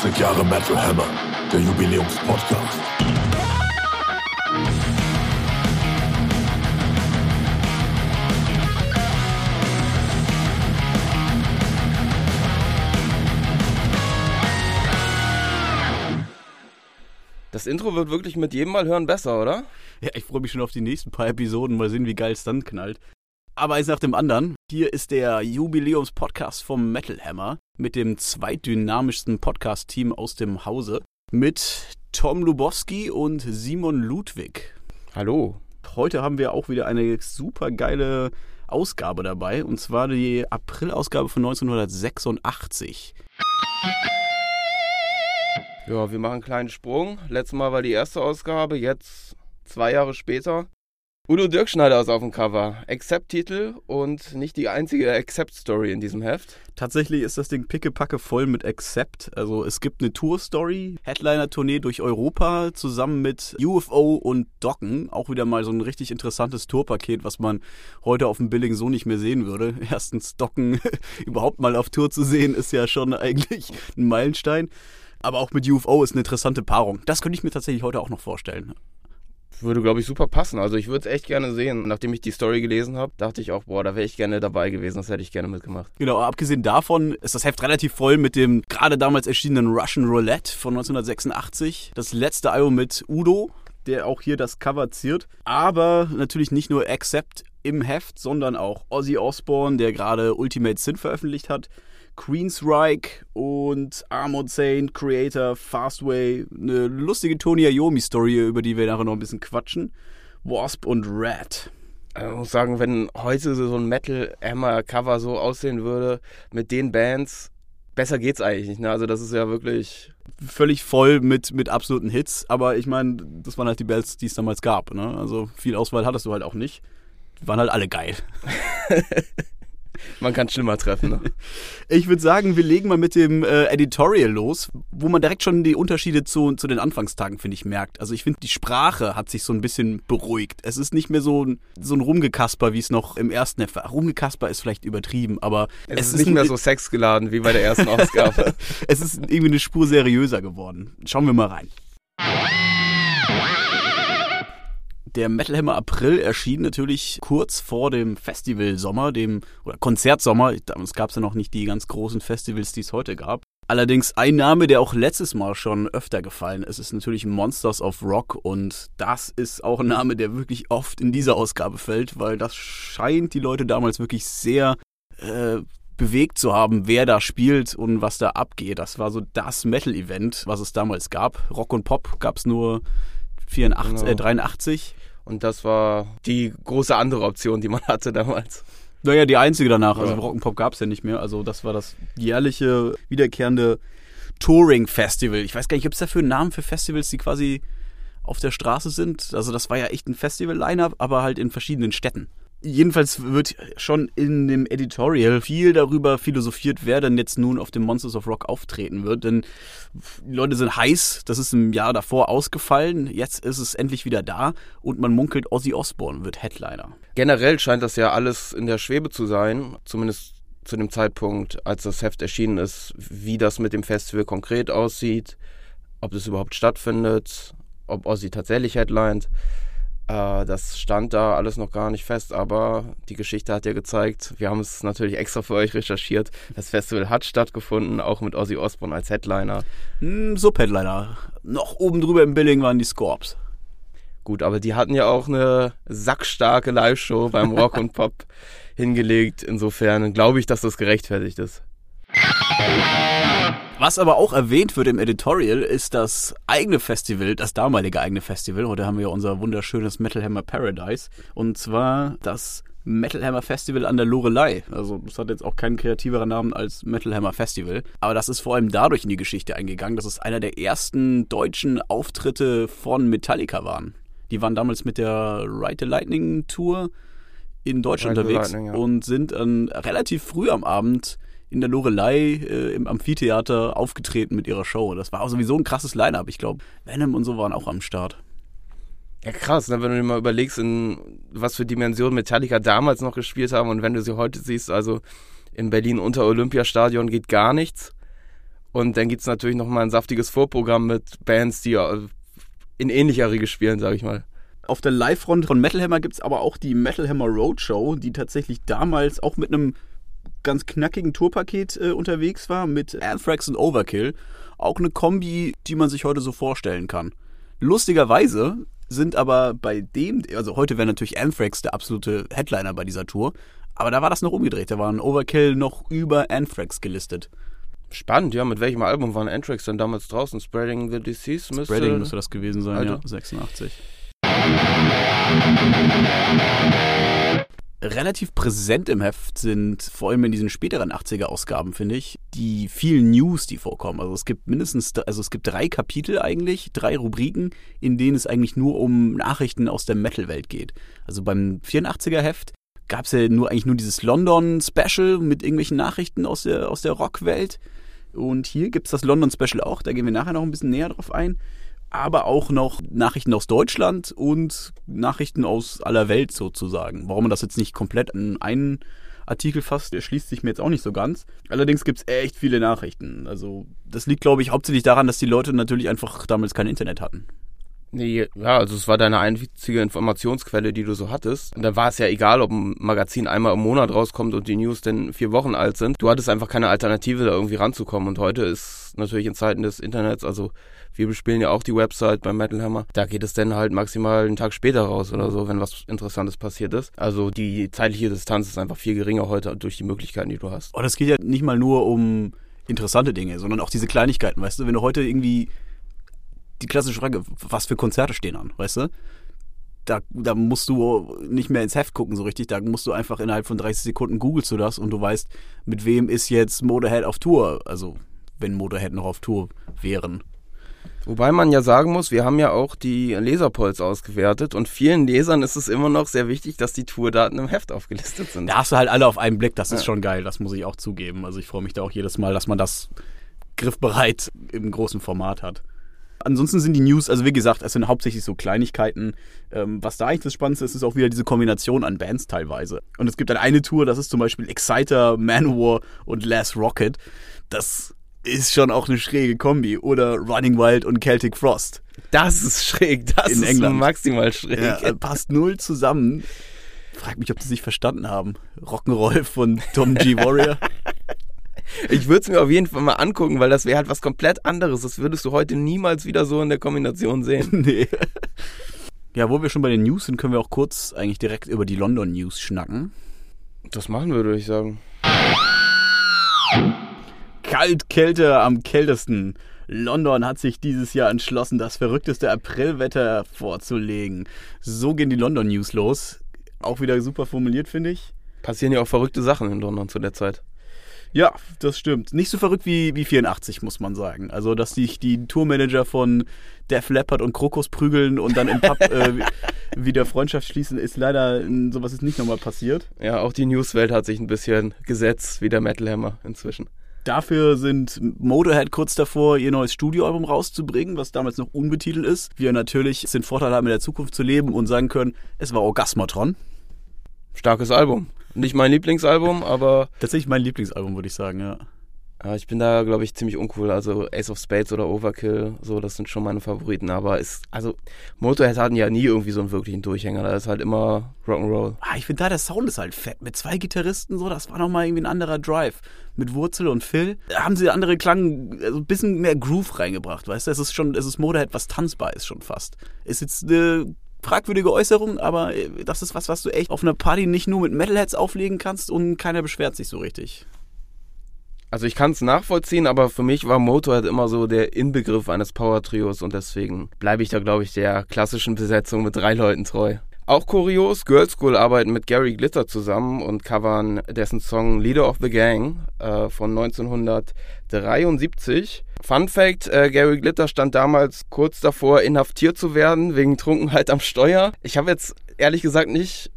50 Jahre Metal Hammer, der Jubiläumspodcast. Das Intro wird wirklich mit jedem Mal hören besser, oder? Ja, ich freue mich schon auf die nächsten paar Episoden, mal sehen, wie geil es dann knallt. Aber eins nach dem anderen. Hier ist der Jubiläums-Podcast vom Metal Hammer mit dem zweitdynamischsten Podcast-Team aus dem Hause. Mit Tom Lubowski und Simon Ludwig. Hallo. Heute haben wir auch wieder eine super geile Ausgabe dabei. Und zwar die April-Ausgabe von 1986. Ja, wir machen einen kleinen Sprung. Letztes Mal war die erste Ausgabe, jetzt zwei Jahre später. Udo Dirkschneider ist auf dem Cover. Accept-Titel und nicht die einzige Accept-Story in diesem Heft. Tatsächlich ist das Ding pickepacke voll mit Accept. Also es gibt eine Tour-Story, Headliner-Tournee durch Europa zusammen mit UFO und Docken. Auch wieder mal so ein richtig interessantes Tourpaket, was man heute auf dem Billing so nicht mehr sehen würde. Erstens Docken überhaupt mal auf Tour zu sehen, ist ja schon eigentlich ein Meilenstein. Aber auch mit UFO ist eine interessante Paarung. Das könnte ich mir tatsächlich heute auch noch vorstellen. Würde, glaube ich, super passen. Also ich würde es echt gerne sehen. Nachdem ich die Story gelesen habe, dachte ich auch, boah, da wäre ich gerne dabei gewesen. Das hätte ich gerne mitgemacht. Genau, abgesehen davon ist das Heft relativ voll mit dem gerade damals erschienenen Russian Roulette von 1986. Das letzte Album mit Udo, der auch hier das Cover ziert. Aber natürlich nicht nur Accept im Heft, sondern auch Ozzy Osbourne, der gerade Ultimate Sin veröffentlicht hat. Queensryche und Armored Saint, Creator, Fastway, eine lustige Tony Iommi-Story, über die wir nachher noch ein bisschen quatschen. Wasp und Rat. Ich muss sagen, wenn heute so ein Metal Hammer Cover so aussehen würde mit den Bands, besser geht's eigentlich nicht. Ne? Also das ist ja wirklich völlig voll mit, mit absoluten Hits. Aber ich meine, das waren halt die Bands, die es damals gab. Ne? Also viel Auswahl hattest du halt auch nicht. Die waren halt alle geil. Man kann schlimmer treffen. Ne? Ich würde sagen, wir legen mal mit dem äh, Editorial los, wo man direkt schon die Unterschiede zu, zu den Anfangstagen, finde ich, merkt. Also ich finde, die Sprache hat sich so ein bisschen beruhigt. Es ist nicht mehr so, so ein Rumgekasper, wie es noch im ersten Heft war. Rumgekasper ist vielleicht übertrieben, aber es, es ist, ist nicht mehr so sexgeladen wie bei der ersten Ausgabe. es ist irgendwie eine Spur seriöser geworden. Schauen wir mal rein. Der Metal Hammer April erschien natürlich kurz vor dem Festivalsommer, dem oder Konzertsommer. Damals gab es ja noch nicht die ganz großen Festivals, die es heute gab. Allerdings ein Name, der auch letztes Mal schon öfter gefallen ist, ist natürlich Monsters of Rock und das ist auch ein Name, der wirklich oft in dieser Ausgabe fällt, weil das scheint die Leute damals wirklich sehr äh, bewegt zu haben, wer da spielt und was da abgeht. Das war so das Metal-Event, was es damals gab. Rock und Pop gab es nur 84, genau. äh, 83. Und das war die große andere Option, die man hatte damals. Naja, die einzige danach. Also Rock'n'Pop gab es ja nicht mehr. Also das war das jährliche, wiederkehrende Touring-Festival. Ich weiß gar nicht, gibt es dafür einen Namen für Festivals, die quasi auf der Straße sind? Also das war ja echt ein Festival-Line-Up, aber halt in verschiedenen Städten. Jedenfalls wird schon in dem Editorial viel darüber philosophiert, wer denn jetzt nun auf dem Monsters of Rock auftreten wird. Denn die Leute sind heiß, das ist im Jahr davor ausgefallen, jetzt ist es endlich wieder da und man munkelt, Ozzy Osbourne wird Headliner. Generell scheint das ja alles in der Schwebe zu sein, zumindest zu dem Zeitpunkt, als das Heft erschienen ist, wie das mit dem Festival konkret aussieht, ob das überhaupt stattfindet, ob Ozzy tatsächlich headlined. Äh, das stand da alles noch gar nicht fest, aber die Geschichte hat ja gezeigt, wir haben es natürlich extra für euch recherchiert. Das Festival hat stattgefunden, auch mit Ozzy Osbourne als Headliner. Hm, Sub-Headliner. Noch oben drüber im Billing waren die Scorps. Gut, aber die hatten ja auch eine sackstarke Live-Show beim Rock und Pop hingelegt. Insofern glaube ich, dass das gerechtfertigt ist. Was aber auch erwähnt wird im Editorial, ist das eigene Festival, das damalige eigene Festival. Heute haben wir unser wunderschönes Metal Hammer Paradise. Und zwar das Metal Hammer Festival an der Lorelei. Also das hat jetzt auch keinen kreativeren Namen als Metal Hammer Festival. Aber das ist vor allem dadurch in die Geschichte eingegangen, dass es einer der ersten deutschen Auftritte von Metallica waren. Die waren damals mit der Ride the Lightning Tour in Deutschland Ride unterwegs ja. und sind dann relativ früh am Abend in der Lorelei äh, im Amphitheater aufgetreten mit ihrer Show. Das war auch sowieso ein krasses Line-Up. Ich glaube, Venom und so waren auch am Start. Ja, krass, ne? wenn du dir mal überlegst, in was für Dimensionen Metallica damals noch gespielt haben und wenn du sie heute siehst, also in Berlin unter Olympiastadion geht gar nichts. Und dann gibt es natürlich nochmal ein saftiges Vorprogramm mit Bands, die äh, in ähnlicher Riege spielen, sage ich mal. Auf der Live-Front von Metal Hammer gibt es aber auch die Metal Hammer Roadshow, die tatsächlich damals auch mit einem ganz knackigen Tourpaket äh, unterwegs war, mit Anthrax und Overkill. Auch eine Kombi, die man sich heute so vorstellen kann. Lustigerweise sind aber bei dem, also heute wäre natürlich Anthrax der absolute Headliner bei dieser Tour, aber da war das noch umgedreht. Da waren Overkill noch über Anthrax gelistet. Spannend, ja. Mit welchem Album waren Anthrax denn damals draußen? Spreading the Disease müsste... Spreading müsste das gewesen sein, also. ja. 86. Relativ präsent im Heft sind, vor allem in diesen späteren 80er-Ausgaben, finde ich, die vielen News, die vorkommen. Also es gibt mindestens, also es gibt drei Kapitel eigentlich, drei Rubriken, in denen es eigentlich nur um Nachrichten aus der Metal-Welt geht. Also beim 84er-Heft gab es ja nur eigentlich nur dieses London-Special mit irgendwelchen Nachrichten aus der, aus der Rockwelt. Und hier gibt es das London-Special auch, da gehen wir nachher noch ein bisschen näher drauf ein. Aber auch noch Nachrichten aus Deutschland und Nachrichten aus aller Welt sozusagen. Warum man das jetzt nicht komplett in einen Artikel fasst, erschließt sich mir jetzt auch nicht so ganz. Allerdings gibt es echt viele Nachrichten. Also das liegt, glaube ich, hauptsächlich daran, dass die Leute natürlich einfach damals kein Internet hatten. Nee, ja, also es war deine einzige Informationsquelle, die du so hattest. Und da war es ja egal, ob ein Magazin einmal im Monat rauskommt und die News dann vier Wochen alt sind. Du hattest einfach keine Alternative, da irgendwie ranzukommen. Und heute ist natürlich in Zeiten des Internets, also wir bespielen ja auch die Website beim Metal Hammer. Da geht es dann halt maximal einen Tag später raus oder so, wenn was Interessantes passiert ist. Also die zeitliche Distanz ist einfach viel geringer heute durch die Möglichkeiten, die du hast. Und es geht ja nicht mal nur um interessante Dinge, sondern auch diese Kleinigkeiten, weißt du, wenn du heute irgendwie die klassische Frage, was für Konzerte stehen an, weißt du? Da, da musst du nicht mehr ins Heft gucken so richtig, da musst du einfach innerhalb von 30 Sekunden googelst du das und du weißt, mit wem ist jetzt Motorhead auf Tour, also wenn Motorhead noch auf Tour wären. Wobei man ja sagen muss, wir haben ja auch die Leserpolls ausgewertet und vielen Lesern ist es immer noch sehr wichtig, dass die Tourdaten im Heft aufgelistet sind. Da hast du halt alle auf einen Blick, das ist ja. schon geil, das muss ich auch zugeben. Also ich freue mich da auch jedes Mal, dass man das griffbereit im großen Format hat. Ansonsten sind die News, also wie gesagt, es sind hauptsächlich so Kleinigkeiten. Ähm, was da eigentlich das Spannendste ist, ist auch wieder diese Kombination an Bands teilweise. Und es gibt dann eine Tour, das ist zum Beispiel Exciter, Manowar und Last Rocket. Das ist schon auch eine schräge Kombi. Oder Running Wild und Celtic Frost. Das ist schräg, das In ist England. maximal schräg. Ja, passt null zusammen. Frag mich, ob die sich verstanden haben. Rock'n'Roll von Tom G. Warrior. Ich würde es mir auf jeden Fall mal angucken, weil das wäre halt was komplett anderes. Das würdest du heute niemals wieder so in der Kombination sehen. nee. Ja, wo wir schon bei den News sind, können wir auch kurz eigentlich direkt über die London News schnacken. Das machen wir, würde ich sagen. Kaltkälte am kältesten. London hat sich dieses Jahr entschlossen, das verrückteste Aprilwetter vorzulegen. So gehen die London News los. Auch wieder super formuliert, finde ich. Passieren ja auch verrückte Sachen in London zu der Zeit. Ja, das stimmt. Nicht so verrückt wie, wie 84, muss man sagen. Also, dass sich die Tourmanager von Def Leppard und Krokus prügeln und dann im Pub äh, wieder Freundschaft schließen, ist leider, sowas ist nicht nochmal passiert. Ja, auch die Newswelt hat sich ein bisschen gesetzt, wie der Metal Hammer inzwischen. Dafür sind Motorhead kurz davor, ihr neues Studioalbum rauszubringen, was damals noch unbetitelt ist. Wir natürlich den Vorteil haben, in der Zukunft zu leben und sagen können, es war Orgasmatron. Starkes Album. Nicht mein Lieblingsalbum, aber. Tatsächlich mein Lieblingsalbum, würde ich sagen, ja. Ja, ich bin da, glaube ich, ziemlich uncool. Also Ace of Spades oder Overkill, so, das sind schon meine Favoriten. Aber ist, also Motorhead hatten ja nie irgendwie so einen wirklichen Durchhänger. Da ist halt immer Rock'n'Roll. Ah, ich finde da der Sound ist halt fett. Mit zwei Gitarristen so, das war nochmal irgendwie ein anderer Drive. Mit Wurzel und Phil da haben sie andere Klang, also ein bisschen mehr Groove reingebracht, weißt du? Es ist schon, es ist Motorhead, was tanzbar ist schon fast. Ist jetzt eine fragwürdige Äußerung, aber äh, das ist was, was du echt auf einer Party nicht nur mit Metalheads auflegen kannst und keiner beschwert sich so richtig. Also ich kann es nachvollziehen, aber für mich war Motorhead immer so der Inbegriff eines Power-Trios und deswegen bleibe ich da, glaube ich, der klassischen Besetzung mit drei Leuten treu. Auch kurios, Girls School arbeiten mit Gary Glitter zusammen und covern dessen Song Leader of the Gang äh, von 1973. Fun Fact, äh, Gary Glitter stand damals kurz davor, inhaftiert zu werden wegen Trunkenheit am Steuer. Ich habe jetzt ehrlich gesagt nicht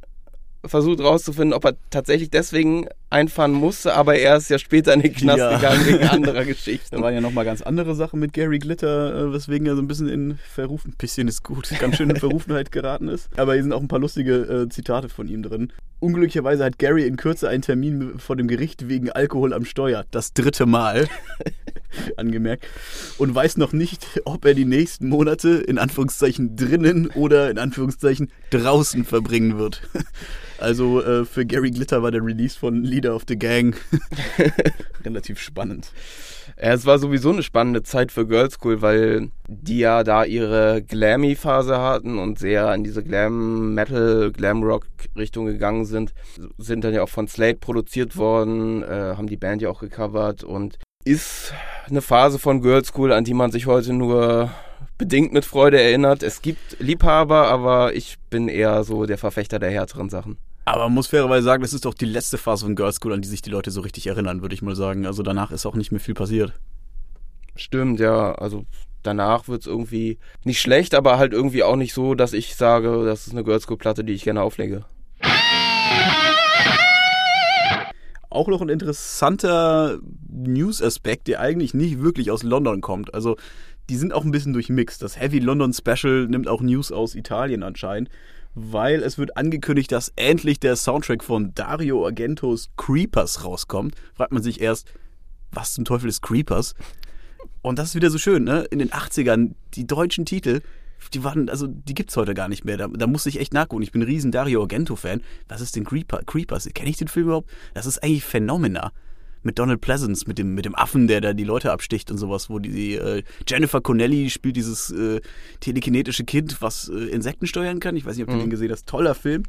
versucht rauszufinden, ob er tatsächlich deswegen einfahren musste, aber er ist ja später in den Knast ja. gegangen wegen anderer Geschichten. Da waren ja nochmal ganz andere Sachen mit Gary Glitter, äh, weswegen er so ein bisschen in Verruf, ein bisschen ist gut, ganz schön in Verrufenheit geraten ist. Aber hier sind auch ein paar lustige äh, Zitate von ihm drin. Unglücklicherweise hat Gary in Kürze einen Termin vor dem Gericht wegen Alkohol am Steuer. Das dritte Mal. angemerkt. Und weiß noch nicht, ob er die nächsten Monate in Anführungszeichen drinnen oder in Anführungszeichen draußen verbringen wird. Also äh, für Gary Glitter war der Release von Leader of the Gang relativ spannend. Ja, es war sowieso eine spannende Zeit für Girls School, weil die ja da ihre Glammy-Phase hatten und sehr in diese Glam-Metal, Glam-Rock-Richtung gegangen sind. Sind dann ja auch von Slate produziert worden, äh, haben die Band ja auch gecovert und ist eine Phase von Girls School, an die man sich heute nur bedingt mit Freude erinnert. Es gibt Liebhaber, aber ich bin eher so der Verfechter der härteren Sachen. Aber man muss fairerweise sagen, das ist doch die letzte Phase von Girls School, an die sich die Leute so richtig erinnern, würde ich mal sagen. Also danach ist auch nicht mehr viel passiert. Stimmt, ja. Also danach wird es irgendwie nicht schlecht, aber halt irgendwie auch nicht so, dass ich sage, das ist eine Girls School Platte, die ich gerne auflege. Auch noch ein interessanter News-Aspekt, der eigentlich nicht wirklich aus London kommt. Also die sind auch ein bisschen durchmixed. Das Heavy London Special nimmt auch News aus Italien anscheinend weil es wird angekündigt, dass endlich der Soundtrack von Dario Argentos Creepers rauskommt. Fragt man sich erst, was zum Teufel ist Creepers? Und das ist wieder so schön, ne? In den 80ern, die deutschen Titel, die waren, also die gibt's heute gar nicht mehr. Da, da musste ich echt nachgucken. Ich bin ein riesen Dario Argento-Fan. Was ist denn Creeper, Creepers? Kenne ich den Film überhaupt? Das ist eigentlich Phänomena mit Donald Pleasance, mit dem, mit dem Affen, der da die Leute absticht und sowas, wo die, äh, Jennifer Connelly spielt dieses äh, telekinetische Kind, was äh, Insekten steuern kann. Ich weiß nicht, ob du mhm. den gesehen hast. Toller Film.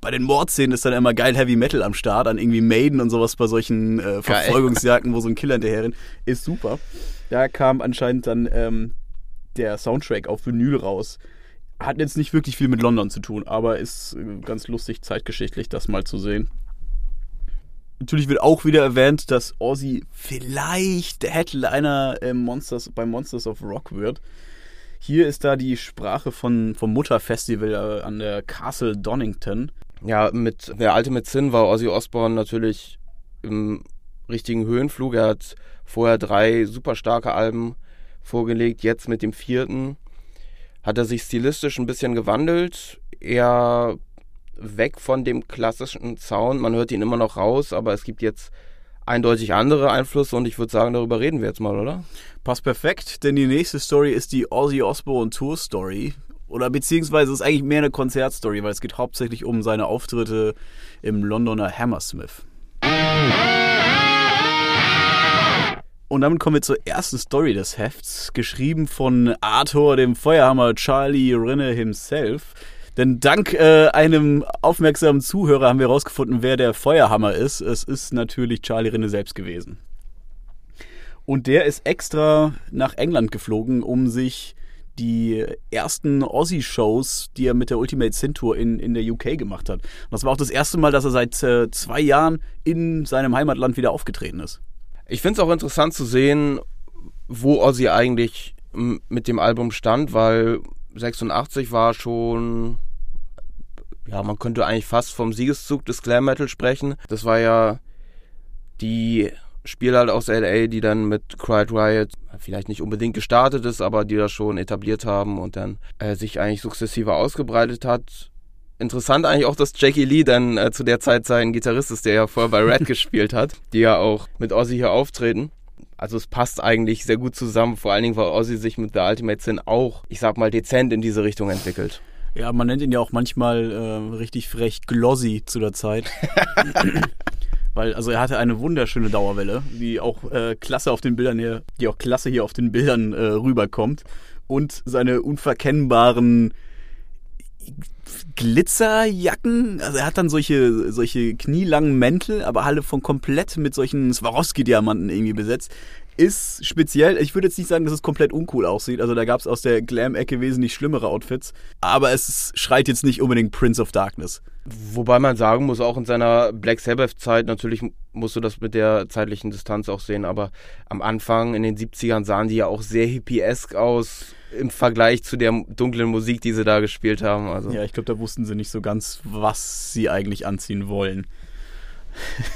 Bei den Mordszenen ist dann immer geil Heavy Metal am Start, an irgendwie Maiden und sowas bei solchen äh, Verfolgungsjagden, wo so ein Killer hinterher rennt. Ist super. Da kam anscheinend dann ähm, der Soundtrack auf Vinyl raus. Hat jetzt nicht wirklich viel mit London zu tun, aber ist äh, ganz lustig zeitgeschichtlich, das mal zu sehen. Natürlich wird auch wieder erwähnt, dass Ozzy vielleicht der Headliner im Monsters, bei Monsters of Rock wird. Hier ist da die Sprache von, vom Mutterfestival äh, an der Castle Donington. Ja, mit der Ultimate Sin war Ozzy Osbourne natürlich im richtigen Höhenflug. Er hat vorher drei super starke Alben vorgelegt. Jetzt mit dem vierten hat er sich stilistisch ein bisschen gewandelt. Er weg von dem klassischen Sound. Man hört ihn immer noch raus, aber es gibt jetzt eindeutig andere Einflüsse und ich würde sagen, darüber reden wir jetzt mal, oder? Passt perfekt, denn die nächste Story ist die Ozzy Osbourne Tour Story. Oder beziehungsweise ist eigentlich mehr eine Konzertstory, weil es geht hauptsächlich um seine Auftritte im Londoner Hammersmith. Und damit kommen wir zur ersten Story des Hefts, geschrieben von Arthur, dem Feuerhammer Charlie Rinne himself. Denn dank äh, einem aufmerksamen Zuhörer haben wir herausgefunden, wer der Feuerhammer ist. Es ist natürlich Charlie Rinne selbst gewesen. Und der ist extra nach England geflogen, um sich die ersten Aussie-Shows, die er mit der Ultimate Sin Tour in, in der UK gemacht hat. Und das war auch das erste Mal, dass er seit äh, zwei Jahren in seinem Heimatland wieder aufgetreten ist. Ich finde es auch interessant zu sehen, wo Ozzy eigentlich mit dem Album stand, weil 86 war schon ja, man könnte eigentlich fast vom Siegeszug des Glam Metal sprechen. Das war ja die Spieler halt aus LA, die dann mit Cried Riot vielleicht nicht unbedingt gestartet ist, aber die das schon etabliert haben und dann äh, sich eigentlich sukzessive ausgebreitet hat. Interessant eigentlich auch, dass Jackie Lee dann äh, zu der Zeit sein Gitarrist ist, der ja vorher bei Red gespielt hat, die ja auch mit Ozzy hier auftreten. Also es passt eigentlich sehr gut zusammen, vor allen Dingen, weil Ozzy sich mit The Ultimate Sin auch, ich sag mal, dezent in diese Richtung entwickelt. Ja, man nennt ihn ja auch manchmal äh, richtig frech Glossy zu der Zeit. Weil, also er hatte eine wunderschöne Dauerwelle, die auch äh, klasse auf den Bildern hier, die auch klasse hier auf den Bildern äh, rüberkommt. Und seine unverkennbaren Glitzerjacken. Also er hat dann solche, solche knielangen Mäntel, aber alle von komplett mit solchen Swarovski-Diamanten irgendwie besetzt ist speziell. Ich würde jetzt nicht sagen, dass es komplett uncool aussieht. Also da gab es aus der Glam-Ecke wesentlich schlimmere Outfits. Aber es schreit jetzt nicht unbedingt Prince of Darkness. Wobei man sagen muss, auch in seiner Black Sabbath-Zeit, natürlich musst du das mit der zeitlichen Distanz auch sehen, aber am Anfang in den 70ern sahen die ja auch sehr hippiesk aus im Vergleich zu der dunklen Musik, die sie da gespielt haben. Also. Ja, ich glaube, da wussten sie nicht so ganz, was sie eigentlich anziehen wollen.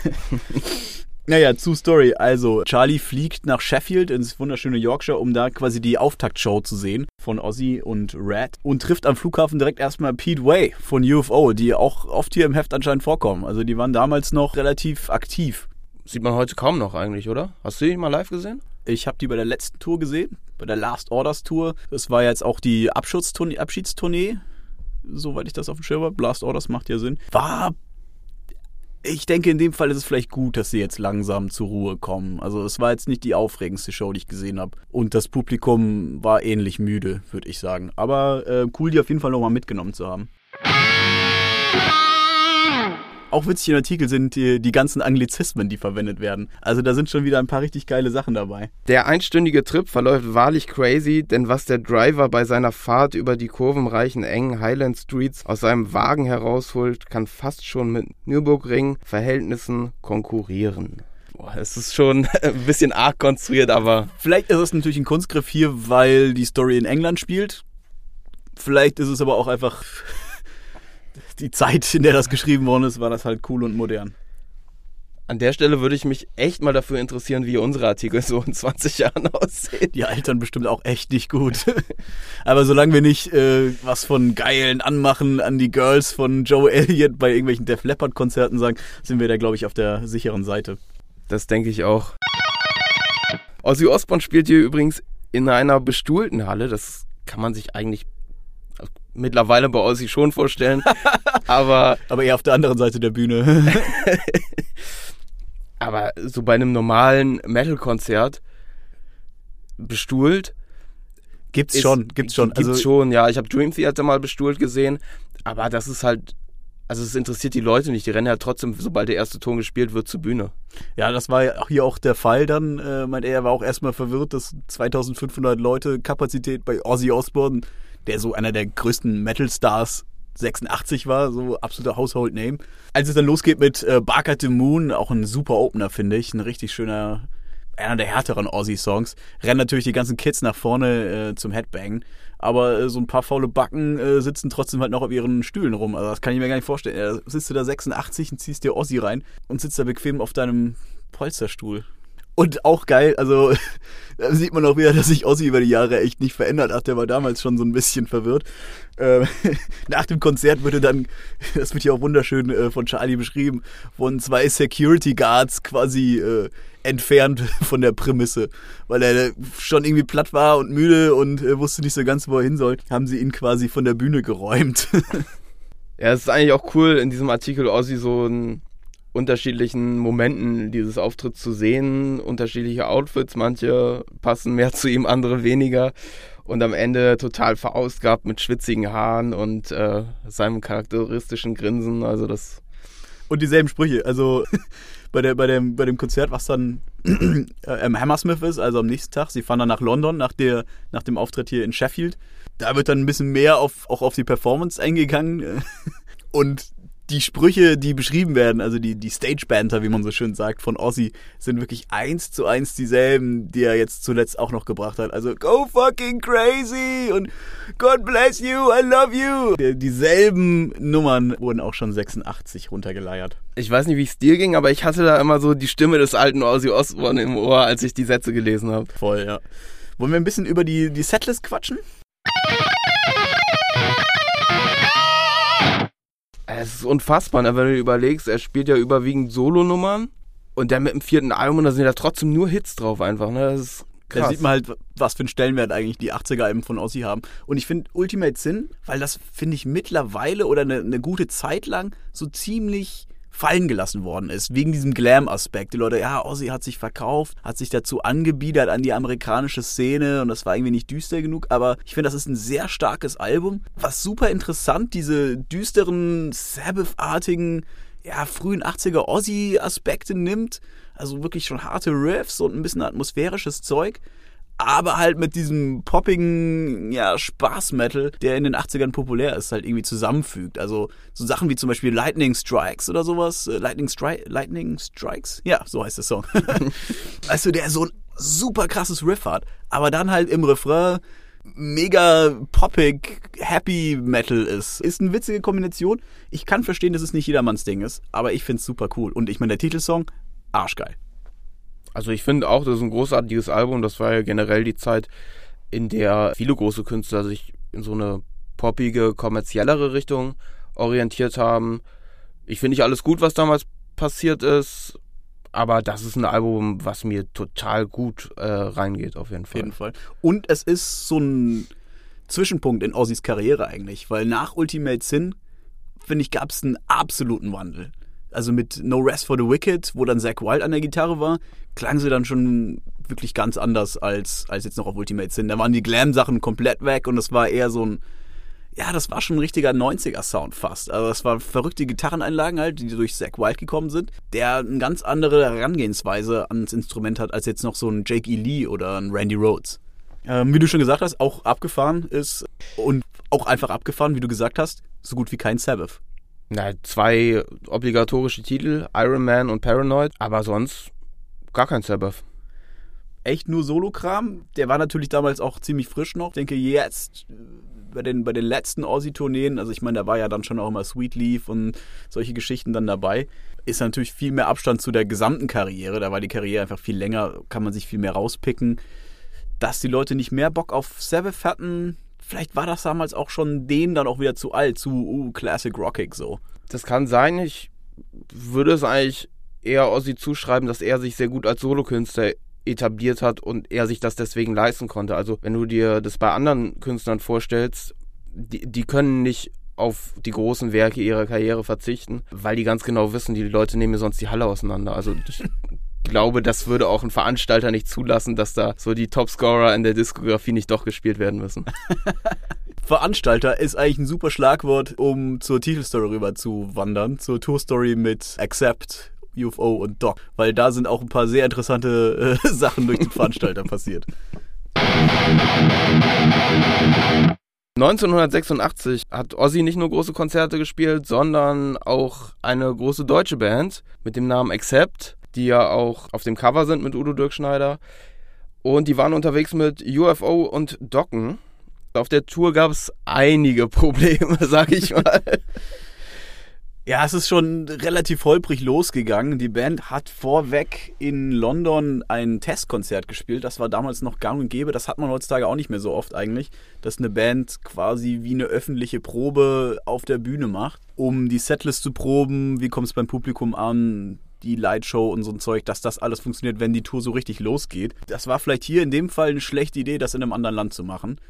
Naja, zu Story. Also, Charlie fliegt nach Sheffield ins wunderschöne Yorkshire, um da quasi die Auftaktshow zu sehen von Ozzy und Red und trifft am Flughafen direkt erstmal Pete Way von UFO, die auch oft hier im Heft anscheinend vorkommen. Also, die waren damals noch relativ aktiv. Sieht man heute kaum noch eigentlich, oder? Hast du die mal live gesehen? Ich habe die bei der letzten Tour gesehen, bei der Last Orders Tour. Das war jetzt auch die Abschiedstournee, Abschiedstournee soweit ich das auf dem Schirm habe. Blast Orders macht ja Sinn. War ich denke, in dem Fall ist es vielleicht gut, dass sie jetzt langsam zur Ruhe kommen. Also es war jetzt nicht die aufregendste Show, die ich gesehen habe. Und das Publikum war ähnlich müde, würde ich sagen. Aber äh, cool, die auf jeden Fall nochmal mitgenommen zu haben. Auch witzig im Artikel sind die, die, ganzen Anglizismen, die verwendet werden. Also da sind schon wieder ein paar richtig geile Sachen dabei. Der einstündige Trip verläuft wahrlich crazy, denn was der Driver bei seiner Fahrt über die kurvenreichen engen Highland Streets aus seinem Wagen herausholt, kann fast schon mit Nürburgring-Verhältnissen konkurrieren. Boah, es ist schon ein bisschen arg konstruiert, aber. Vielleicht ist es natürlich ein Kunstgriff hier, weil die Story in England spielt. Vielleicht ist es aber auch einfach die Zeit, in der das geschrieben worden ist, war das halt cool und modern. An der Stelle würde ich mich echt mal dafür interessieren, wie unsere Artikel so in 20 Jahren aussehen. Die altern bestimmt auch echt nicht gut. Aber solange wir nicht äh, was von geilen Anmachen an die Girls von Joe Elliott bei irgendwelchen Def Leppard Konzerten sagen, sind wir da, glaube ich, auf der sicheren Seite. Das denke ich auch. Ozzy Osbourne spielt hier übrigens in einer bestuhlten Halle. Das kann man sich eigentlich mittlerweile bei Ozzy schon vorstellen. aber, aber eher auf der anderen Seite der Bühne. aber so bei einem normalen Metal-Konzert bestuhlt. Gibt's ist, schon, gibt's schon. Gibt's also, schon, ja. Ich habe Dream Theater mal bestuhlt gesehen, aber das ist halt, also es interessiert die Leute nicht. Die rennen ja trotzdem, sobald der erste Ton gespielt wird, zur Bühne. Ja, das war hier auch der Fall dann. Äh, meint er, war auch erstmal verwirrt, dass 2500 Leute Kapazität bei Ozzy Osbourne der so einer der größten Metal-Stars 86 war, so absoluter Household Name. Als es dann losgeht mit äh, Bark at the Moon, auch ein super Opener, finde ich. Ein richtig schöner, einer der härteren Aussie-Songs. Rennen natürlich die ganzen Kids nach vorne äh, zum Headbang. Aber äh, so ein paar faule Backen äh, sitzen trotzdem halt noch auf ihren Stühlen rum. Also das kann ich mir gar nicht vorstellen. Da sitzt du da 86 und ziehst dir Aussie rein und sitzt da bequem auf deinem Polsterstuhl. Und auch geil, also da sieht man auch wieder, dass sich Ossi über die Jahre echt nicht verändert hat. Der war damals schon so ein bisschen verwirrt. Äh, nach dem Konzert wurde dann, das wird ja auch wunderschön äh, von Charlie beschrieben, von zwei Security Guards quasi äh, entfernt von der Prämisse. Weil er schon irgendwie platt war und müde und äh, wusste nicht so ganz, wo er hin soll, haben sie ihn quasi von der Bühne geräumt. ja, es ist eigentlich auch cool, in diesem Artikel Ossi so ein unterschiedlichen Momenten dieses Auftritts zu sehen, unterschiedliche Outfits, manche passen mehr zu ihm, andere weniger. Und am Ende total verausgabt mit schwitzigen Haaren und äh, seinem charakteristischen Grinsen, also das und dieselben Sprüche, also bei, der, bei, dem, bei dem Konzert, was dann äh, Hammersmith ist, also am nächsten Tag, sie fahren dann nach London nach, der, nach dem Auftritt hier in Sheffield, da wird dann ein bisschen mehr auf, auch auf die Performance eingegangen. Und die Sprüche, die beschrieben werden, also die, die Stage-Banter, wie man so schön sagt, von Ozzy, sind wirklich eins zu eins dieselben, die er jetzt zuletzt auch noch gebracht hat. Also, go fucking crazy und God bless you, I love you. Dieselben Nummern wurden auch schon 86 runtergeleiert. Ich weiß nicht, wie es dir ging, aber ich hatte da immer so die Stimme des alten Ozzy Osbourne im Ohr, als ich die Sätze gelesen habe. Voll, ja. Wollen wir ein bisschen über die, die Setlist quatschen? Es ist unfassbar, ne? wenn du überlegst, er spielt ja überwiegend Solonummern und der mit dem vierten Album, und da sind ja trotzdem nur Hits drauf einfach. Ne? Das ist krass. Da sieht man halt, was für einen Stellenwert eigentlich die 80er-Alben von Ozzy haben. Und ich finde Ultimate Sin, weil das finde ich mittlerweile oder eine, eine gute Zeit lang so ziemlich fallen gelassen worden ist, wegen diesem Glam-Aspekt. Die Leute, ja, Ozzy hat sich verkauft, hat sich dazu angebiedert an die amerikanische Szene und das war irgendwie nicht düster genug, aber ich finde, das ist ein sehr starkes Album, was super interessant diese düsteren, Sabbath-artigen, ja, frühen 80er Ozzy-Aspekte nimmt, also wirklich schon harte Riffs und ein bisschen atmosphärisches Zeug aber halt mit diesem poppigen, ja, Spaß-Metal, der in den 80ern populär ist, halt irgendwie zusammenfügt. Also so Sachen wie zum Beispiel Lightning Strikes oder sowas. Äh, Lightning, Stri Lightning Strikes? Ja, so heißt der Song. weißt du, der so ein super krasses Riff hat, aber dann halt im Refrain mega poppig, happy Metal ist. Ist eine witzige Kombination. Ich kann verstehen, dass es nicht jedermanns Ding ist, aber ich find's super cool. Und ich meine, der Titelsong, arschgeil. Also ich finde auch, das ist ein großartiges Album. Das war ja generell die Zeit, in der viele große Künstler sich in so eine poppige, kommerziellere Richtung orientiert haben. Ich finde nicht alles gut, was damals passiert ist, aber das ist ein Album, was mir total gut äh, reingeht, auf jeden Fall. Auf jeden Fall. Und es ist so ein Zwischenpunkt in Ozzys Karriere eigentlich, weil nach Ultimate Sin, finde ich, gab es einen absoluten Wandel. Also mit No Rest for the Wicked, wo dann Zack Wild an der Gitarre war, klang sie dann schon wirklich ganz anders als, als jetzt noch auf Ultimate Sin. Da waren die Glam-Sachen komplett weg und es war eher so ein, ja, das war schon ein richtiger 90er-Sound fast. Also das waren verrückte Gitarreneinlagen halt, die durch Zack Wild gekommen sind, der eine ganz andere Herangehensweise ans Instrument hat als jetzt noch so ein Jake E. Lee oder ein Randy Rhodes. Ähm, wie du schon gesagt hast, auch abgefahren ist und auch einfach abgefahren, wie du gesagt hast, so gut wie kein Sabbath. Na, zwei obligatorische Titel, Iron Man und Paranoid, aber sonst gar kein Sabbath. Echt nur Solokram. Der war natürlich damals auch ziemlich frisch noch. Ich denke, jetzt bei den, bei den letzten Aussie-Tourneen, also ich meine, da war ja dann schon auch immer Sweet Leaf und solche Geschichten dann dabei, ist natürlich viel mehr Abstand zu der gesamten Karriere. Da war die Karriere einfach viel länger, kann man sich viel mehr rauspicken. Dass die Leute nicht mehr Bock auf Sabbath hatten, vielleicht war das damals auch schon denen dann auch wieder zu alt, zu uh, Classic Rockig so. Das kann sein. Ich würde es eigentlich eher Ozzy zuschreiben, dass er sich sehr gut als Solokünstler etabliert hat und er sich das deswegen leisten konnte. Also wenn du dir das bei anderen Künstlern vorstellst, die, die können nicht auf die großen Werke ihrer Karriere verzichten, weil die ganz genau wissen, die Leute nehmen mir sonst die Halle auseinander. Also glaube, das würde auch ein Veranstalter nicht zulassen, dass da so die Topscorer in der Diskografie nicht doch gespielt werden müssen. Veranstalter ist eigentlich ein super Schlagwort, um zur Titelstory rüber zu wandern, zur Tourstory mit Accept UFO und Doc, weil da sind auch ein paar sehr interessante äh, Sachen durch den Veranstalter passiert. 1986 hat Ozzy nicht nur große Konzerte gespielt, sondern auch eine große deutsche Band mit dem Namen Accept, die ja auch auf dem Cover sind mit Udo Dirkschneider. Und die waren unterwegs mit UFO und Docken. Auf der Tour gab es einige Probleme, sag ich mal. Ja, es ist schon relativ holprig losgegangen. Die Band hat vorweg in London ein Testkonzert gespielt. Das war damals noch gang und gäbe. Das hat man heutzutage auch nicht mehr so oft eigentlich, dass eine Band quasi wie eine öffentliche Probe auf der Bühne macht, um die Setlist zu proben. Wie kommt es beim Publikum an? Die Lightshow und so ein Zeug, dass das alles funktioniert, wenn die Tour so richtig losgeht. Das war vielleicht hier in dem Fall eine schlechte Idee, das in einem anderen Land zu machen.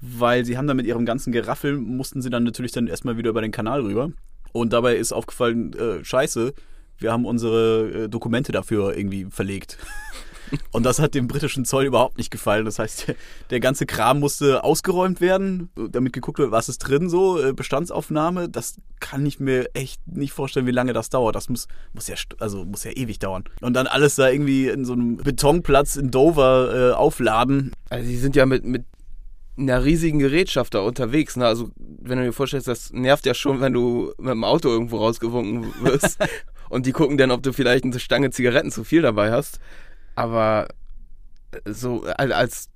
Weil sie haben dann mit ihrem ganzen Geraffel, mussten sie dann natürlich dann erstmal wieder über den Kanal rüber. Und dabei ist aufgefallen, äh, scheiße, wir haben unsere äh, Dokumente dafür irgendwie verlegt. Und das hat dem britischen Zoll überhaupt nicht gefallen. Das heißt, der, der, ganze Kram musste ausgeräumt werden, damit geguckt wird, was ist drin so, äh, Bestandsaufnahme. Das kann ich mir echt nicht vorstellen, wie lange das dauert. Das muss, muss ja, also muss ja ewig dauern. Und dann alles da irgendwie in so einem Betonplatz in Dover äh, aufladen. Also die sind ja mit, mit einer riesigen Gerätschaft da unterwegs. Ne? Also, wenn du dir vorstellst, das nervt ja schon, wenn du mit dem Auto irgendwo rausgewunken wirst und die gucken dann, ob du vielleicht eine Stange Zigaretten zu viel dabei hast. Aber äh, so als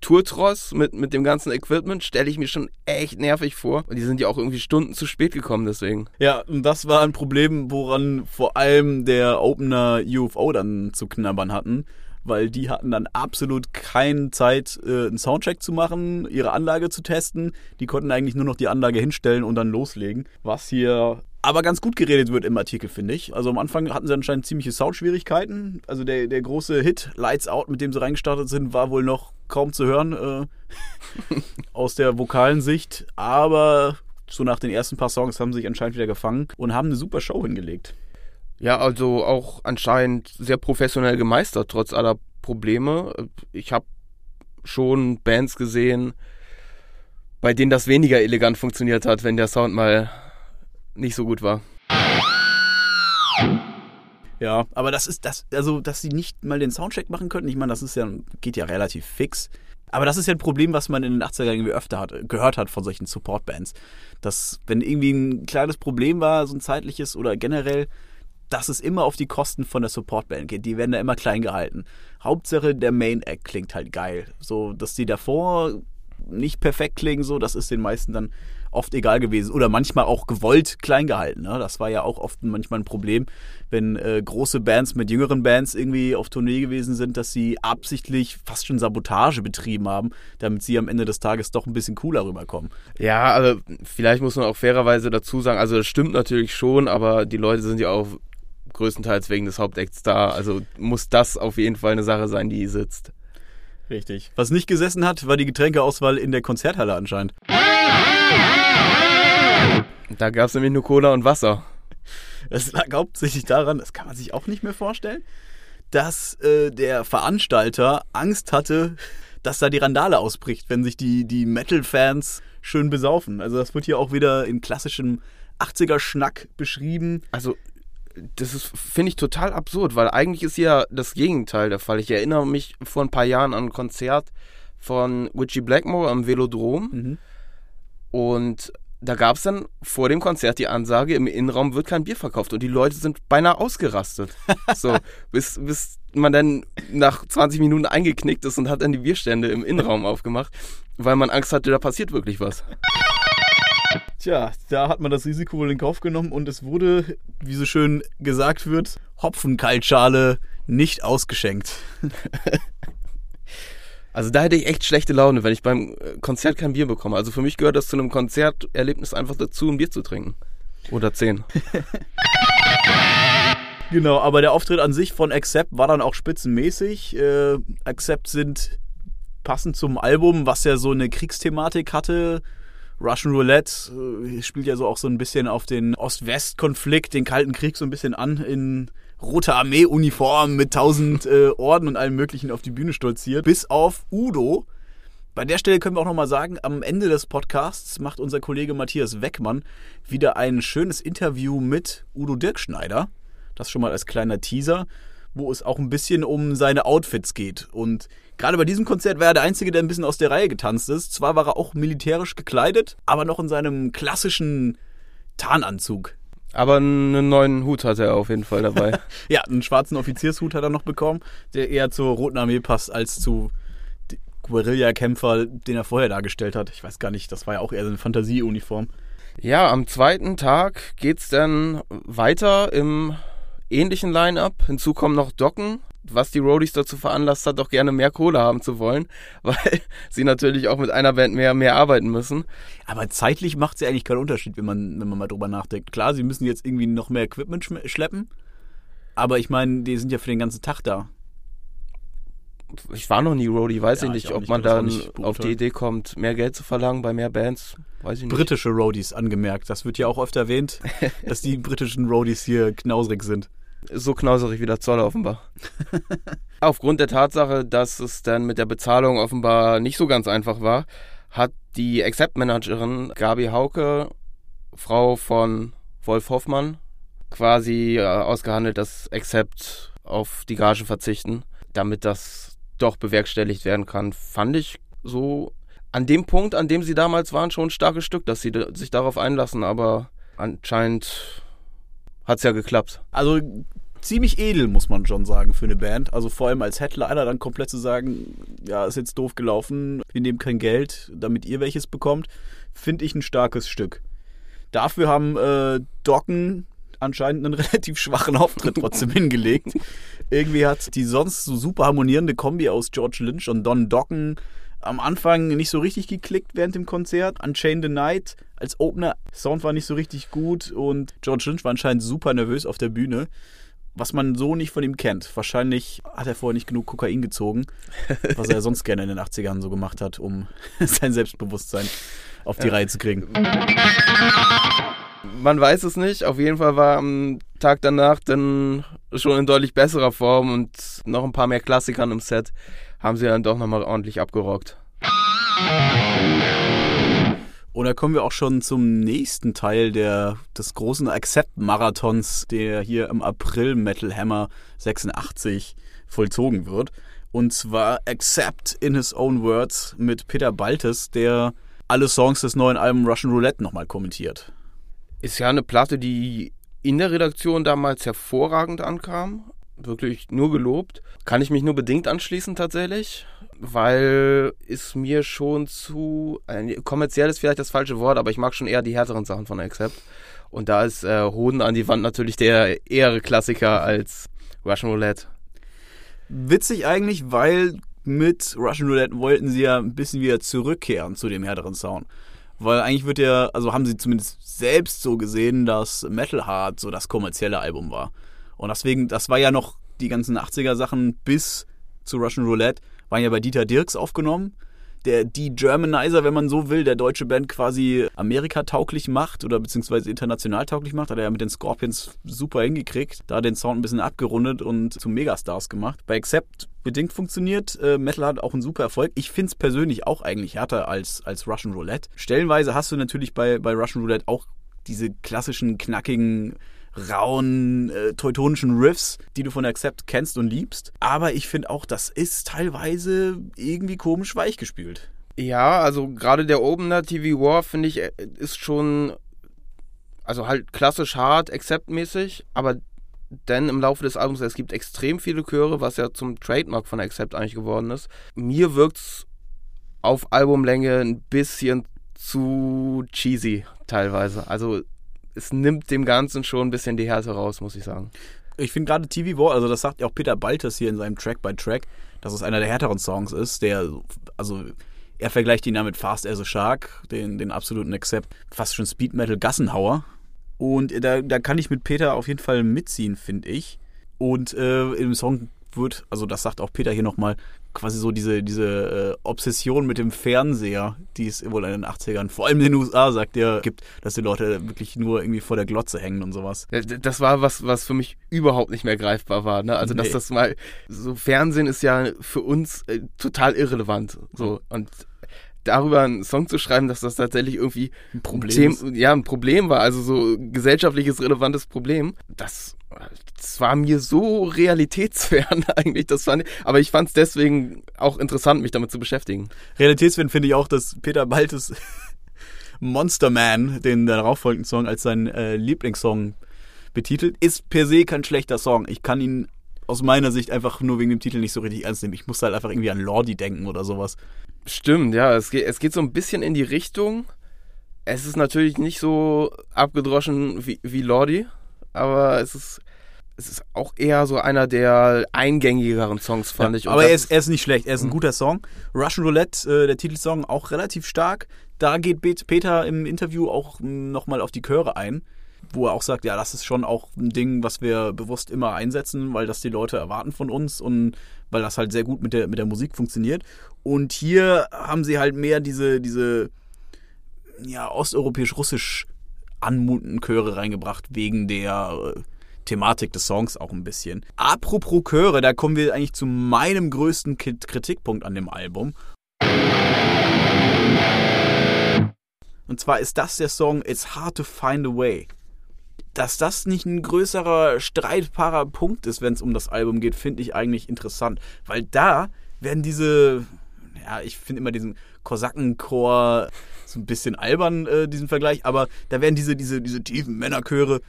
Tourtross mit, mit dem ganzen Equipment stelle ich mir schon echt nervig vor. Und die sind ja auch irgendwie Stunden zu spät gekommen, deswegen. Ja, und das war ein Problem, woran vor allem der Opener UFO dann zu knabbern hatten weil die hatten dann absolut keine Zeit, äh, einen Soundcheck zu machen, ihre Anlage zu testen. Die konnten eigentlich nur noch die Anlage hinstellen und dann loslegen. Was hier aber ganz gut geredet wird im Artikel, finde ich. Also am Anfang hatten sie anscheinend ziemliche Soundschwierigkeiten. Also der, der große Hit Lights Out, mit dem sie reingestartet sind, war wohl noch kaum zu hören äh, aus der vokalen Sicht. Aber so nach den ersten paar Songs haben sie sich anscheinend wieder gefangen und haben eine super Show hingelegt. Ja, also auch anscheinend sehr professionell gemeistert, trotz aller Probleme. Ich habe schon Bands gesehen, bei denen das weniger elegant funktioniert hat, wenn der Sound mal nicht so gut war. Ja, aber das ist das, also dass sie nicht mal den Soundcheck machen könnten, ich meine, das ist ja, geht ja relativ fix. Aber das ist ja ein Problem, was man in den 80er Jahren irgendwie öfter hat, gehört hat von solchen Support-Bands. Dass, wenn irgendwie ein kleines Problem war, so ein zeitliches oder generell, dass es immer auf die Kosten von der Supportband geht. Die werden da immer klein gehalten. Hauptsache der Main Act klingt halt geil. So, dass die davor nicht perfekt klingen, so, das ist den meisten dann oft egal gewesen. Oder manchmal auch gewollt klein gehalten. Ne? Das war ja auch oft manchmal ein Problem, wenn äh, große Bands mit jüngeren Bands irgendwie auf Tournee gewesen sind, dass sie absichtlich fast schon Sabotage betrieben haben, damit sie am Ende des Tages doch ein bisschen cooler rüberkommen. Ja, also vielleicht muss man auch fairerweise dazu sagen, also das stimmt natürlich schon, aber die Leute sind ja auch größtenteils wegen des Hauptacts da. Also muss das auf jeden Fall eine Sache sein, die sitzt. Richtig. Was nicht gesessen hat, war die Getränkeauswahl in der Konzerthalle anscheinend. Da gab es nämlich nur Cola und Wasser. Das lag hauptsächlich daran, das kann man sich auch nicht mehr vorstellen, dass äh, der Veranstalter Angst hatte, dass da die Randale ausbricht, wenn sich die, die Metal-Fans schön besaufen. Also das wird hier auch wieder in klassischem 80er-Schnack beschrieben. Also das ist, finde ich, total absurd, weil eigentlich ist ja das Gegenteil der Fall. Ich erinnere mich vor ein paar Jahren an ein Konzert von Richie Blackmore am Velodrom. Mhm. Und da gab es dann vor dem Konzert die Ansage, im Innenraum wird kein Bier verkauft. Und die Leute sind beinahe ausgerastet. so, bis, bis man dann nach 20 Minuten eingeknickt ist und hat dann die Bierstände im Innenraum aufgemacht, weil man Angst hatte, da passiert wirklich was. Tja, da hat man das Risiko wohl in Kauf genommen und es wurde, wie so schön gesagt wird, Hopfenkaltschale nicht ausgeschenkt. Also da hätte ich echt schlechte Laune, wenn ich beim äh, Konzert kein Bier bekomme. Also für mich gehört das zu einem Konzerterlebnis einfach dazu, ein Bier zu trinken. Oder zehn. Genau, aber der Auftritt an sich von Accept war dann auch spitzenmäßig. Äh, Accept sind passend zum Album, was ja so eine Kriegsthematik hatte. Russian Roulette äh, spielt ja so auch so ein bisschen auf den Ost-West-Konflikt, den Kalten Krieg so ein bisschen an in rote Armee-Uniform mit tausend äh, Orden und allem Möglichen auf die Bühne stolziert. Bis auf Udo. Bei der Stelle können wir auch nochmal sagen, am Ende des Podcasts macht unser Kollege Matthias Weckmann wieder ein schönes Interview mit Udo Dirkschneider. Das schon mal als kleiner Teaser, wo es auch ein bisschen um seine Outfits geht. Und gerade bei diesem Konzert war er der Einzige, der ein bisschen aus der Reihe getanzt ist. Zwar war er auch militärisch gekleidet, aber noch in seinem klassischen Tarnanzug. Aber einen neuen Hut hat er auf jeden Fall dabei. ja, einen schwarzen Offiziershut hat er noch bekommen, der eher zur Roten Armee passt als zu Guerillakämpfer, den er vorher dargestellt hat. Ich weiß gar nicht, das war ja auch eher so eine Fantasieuniform. Ja, am zweiten Tag geht's dann weiter im ähnlichen Line-Up. Hinzu kommen noch Docken, was die Roadies dazu veranlasst hat, doch gerne mehr Kohle haben zu wollen, weil sie natürlich auch mit einer Band mehr, mehr arbeiten müssen. Aber zeitlich macht es ja eigentlich keinen Unterschied, wenn man, wenn man mal drüber nachdenkt. Klar, sie müssen jetzt irgendwie noch mehr Equipment schleppen, aber ich meine, die sind ja für den ganzen Tag da. Ich war noch nie Roadie, weiß Ja, ich nicht, ich ob nicht, man dann nicht auf die. Idee kommt, mehr Geld zu verlangen bei mehr Bands. Weiß ich nicht. Britische Roadies angemerkt. Das wird ja auch oft erwähnt, dass die britischen Roadies hier knausrig sind. So knauserig wie der Zoll offenbar. Aufgrund der Tatsache, dass es dann mit der Bezahlung offenbar nicht so ganz einfach war, hat die Accept-Managerin Gabi Hauke, Frau von Wolf Hoffmann, quasi äh, ausgehandelt, dass Accept auf die Gage verzichten, damit das doch bewerkstelligt werden kann. Fand ich so an dem Punkt, an dem sie damals waren, schon ein starkes Stück, dass sie sich darauf einlassen, aber anscheinend hat es ja geklappt. Also ziemlich edel, muss man schon sagen, für eine Band. Also vor allem als Headliner dann komplett zu sagen, ja, ist jetzt doof gelaufen, wir nehmen kein Geld, damit ihr welches bekommt, finde ich ein starkes Stück. Dafür haben äh, Docken anscheinend einen relativ schwachen Auftritt trotzdem hingelegt. Irgendwie hat die sonst so super harmonierende Kombi aus George Lynch und Don Docken am Anfang nicht so richtig geklickt während dem Konzert. Unchained the Night als Opener. Sound war nicht so richtig gut und George Lynch war anscheinend super nervös auf der Bühne. Was man so nicht von ihm kennt. Wahrscheinlich hat er vorher nicht genug Kokain gezogen, was er sonst gerne in den 80ern so gemacht hat, um sein Selbstbewusstsein auf die Reihe zu kriegen. Man weiß es nicht. Auf jeden Fall war am Tag danach dann schon in deutlich besserer Form und noch ein paar mehr Klassikern im Set haben sie dann doch nochmal ordentlich abgerockt. Und da kommen wir auch schon zum nächsten Teil der, des großen Accept-Marathons, der hier im April Metal Hammer 86 vollzogen wird. Und zwar Accept in his own words mit Peter Baltes, der alle Songs des neuen Albums Russian Roulette nochmal kommentiert. Ist ja eine Platte, die in der Redaktion damals hervorragend ankam. Wirklich nur gelobt. Kann ich mich nur bedingt anschließen tatsächlich, weil es mir schon zu äh, kommerziell ist vielleicht das falsche Wort, aber ich mag schon eher die härteren Sachen von Accept. Und da ist äh, Hoden an die Wand natürlich der eher Klassiker als Russian Roulette. Witzig eigentlich, weil mit Russian Roulette wollten sie ja ein bisschen wieder zurückkehren zu dem härteren Sound. Weil eigentlich wird ja, also haben sie zumindest selbst so gesehen, dass Metal Heart so das kommerzielle Album war. Und deswegen, das war ja noch die ganzen 80er-Sachen bis zu Russian Roulette, waren ja bei Dieter Dirks aufgenommen der die Germanizer, wenn man so will, der deutsche Band quasi Amerika tauglich macht oder beziehungsweise international tauglich macht, hat er ja mit den Scorpions super hingekriegt, da den Sound ein bisschen abgerundet und zu Megastars gemacht. Bei Accept bedingt funktioniert. Äh, Metal hat auch einen super Erfolg. Ich finde es persönlich auch eigentlich härter als, als Russian Roulette. Stellenweise hast du natürlich bei, bei Russian Roulette auch diese klassischen, knackigen rauen, äh, teutonischen Riffs, die du von Accept kennst und liebst. Aber ich finde auch, das ist teilweise irgendwie komisch weichgespült. Ja, also gerade der Opener TV War, finde ich, äh, ist schon, also halt klassisch hart, Accept-mäßig, aber denn im Laufe des Albums, es gibt extrem viele Chöre, was ja zum Trademark von Accept eigentlich geworden ist. Mir wirkt es auf Albumlänge ein bisschen zu cheesy teilweise. Also es nimmt dem Ganzen schon ein bisschen die Härte raus, muss ich sagen. Ich finde gerade TV War, also das sagt ja auch Peter Baltes hier in seinem Track by Track, dass es einer der härteren Songs ist, der, also er vergleicht ihn damit Fast as a Shark, den, den absoluten Accept, fast schon Speed Metal Gassenhauer. Und da, da kann ich mit Peter auf jeden Fall mitziehen, finde ich. Und äh, im Song wird, also das sagt auch Peter hier nochmal, quasi so diese, diese äh, Obsession mit dem Fernseher, die es wohl in den 80ern, vor allem in den USA, sagt er, gibt, dass die Leute wirklich nur irgendwie vor der Glotze hängen und sowas. Das war was, was für mich überhaupt nicht mehr greifbar war. Ne? Also, nee. dass das mal, so Fernsehen ist ja für uns äh, total irrelevant. So, und darüber einen Song zu schreiben, dass das tatsächlich irgendwie ein Problem, ein ja, ein Problem war, also so gesellschaftliches relevantes Problem, das, das war mir so realitätsfern eigentlich. Das fand ich, aber ich fand es deswegen auch interessant, mich damit zu beschäftigen. Realitätsfern finde ich auch, dass Peter Baltes Monster Man, den darauffolgenden Song, als seinen äh, Lieblingssong betitelt, ist per se kein schlechter Song. Ich kann ihn aus meiner Sicht einfach nur wegen dem Titel nicht so richtig ernst nehmen. Ich muss halt einfach irgendwie an Lordi denken oder sowas. Stimmt, ja. Es geht, es geht so ein bisschen in die Richtung. Es ist natürlich nicht so abgedroschen wie, wie Lordi, aber es ist, es ist auch eher so einer der eingängigeren Songs, fand ja, ich. Und aber er ist, er ist nicht schlecht, er ist ein mhm. guter Song. Russian Roulette, äh, der Titelsong, auch relativ stark. Da geht Peter im Interview auch nochmal auf die Chöre ein wo er auch sagt, ja, das ist schon auch ein Ding, was wir bewusst immer einsetzen, weil das die Leute erwarten von uns und weil das halt sehr gut mit der, mit der Musik funktioniert. Und hier haben sie halt mehr diese, diese ja, osteuropäisch-russisch anmutenden Chöre reingebracht, wegen der äh, Thematik des Songs auch ein bisschen. Apropos Chöre, da kommen wir eigentlich zu meinem größten Kritikpunkt an dem Album. Und zwar ist das der Song It's Hard to Find a Way dass das nicht ein größerer streitbarer Punkt ist, wenn es um das Album geht, finde ich eigentlich interessant. Weil da werden diese, ja, ich finde immer diesen Kosakenchor so ein bisschen albern, äh, diesen Vergleich, aber da werden diese, diese, diese tiefen Männerchöre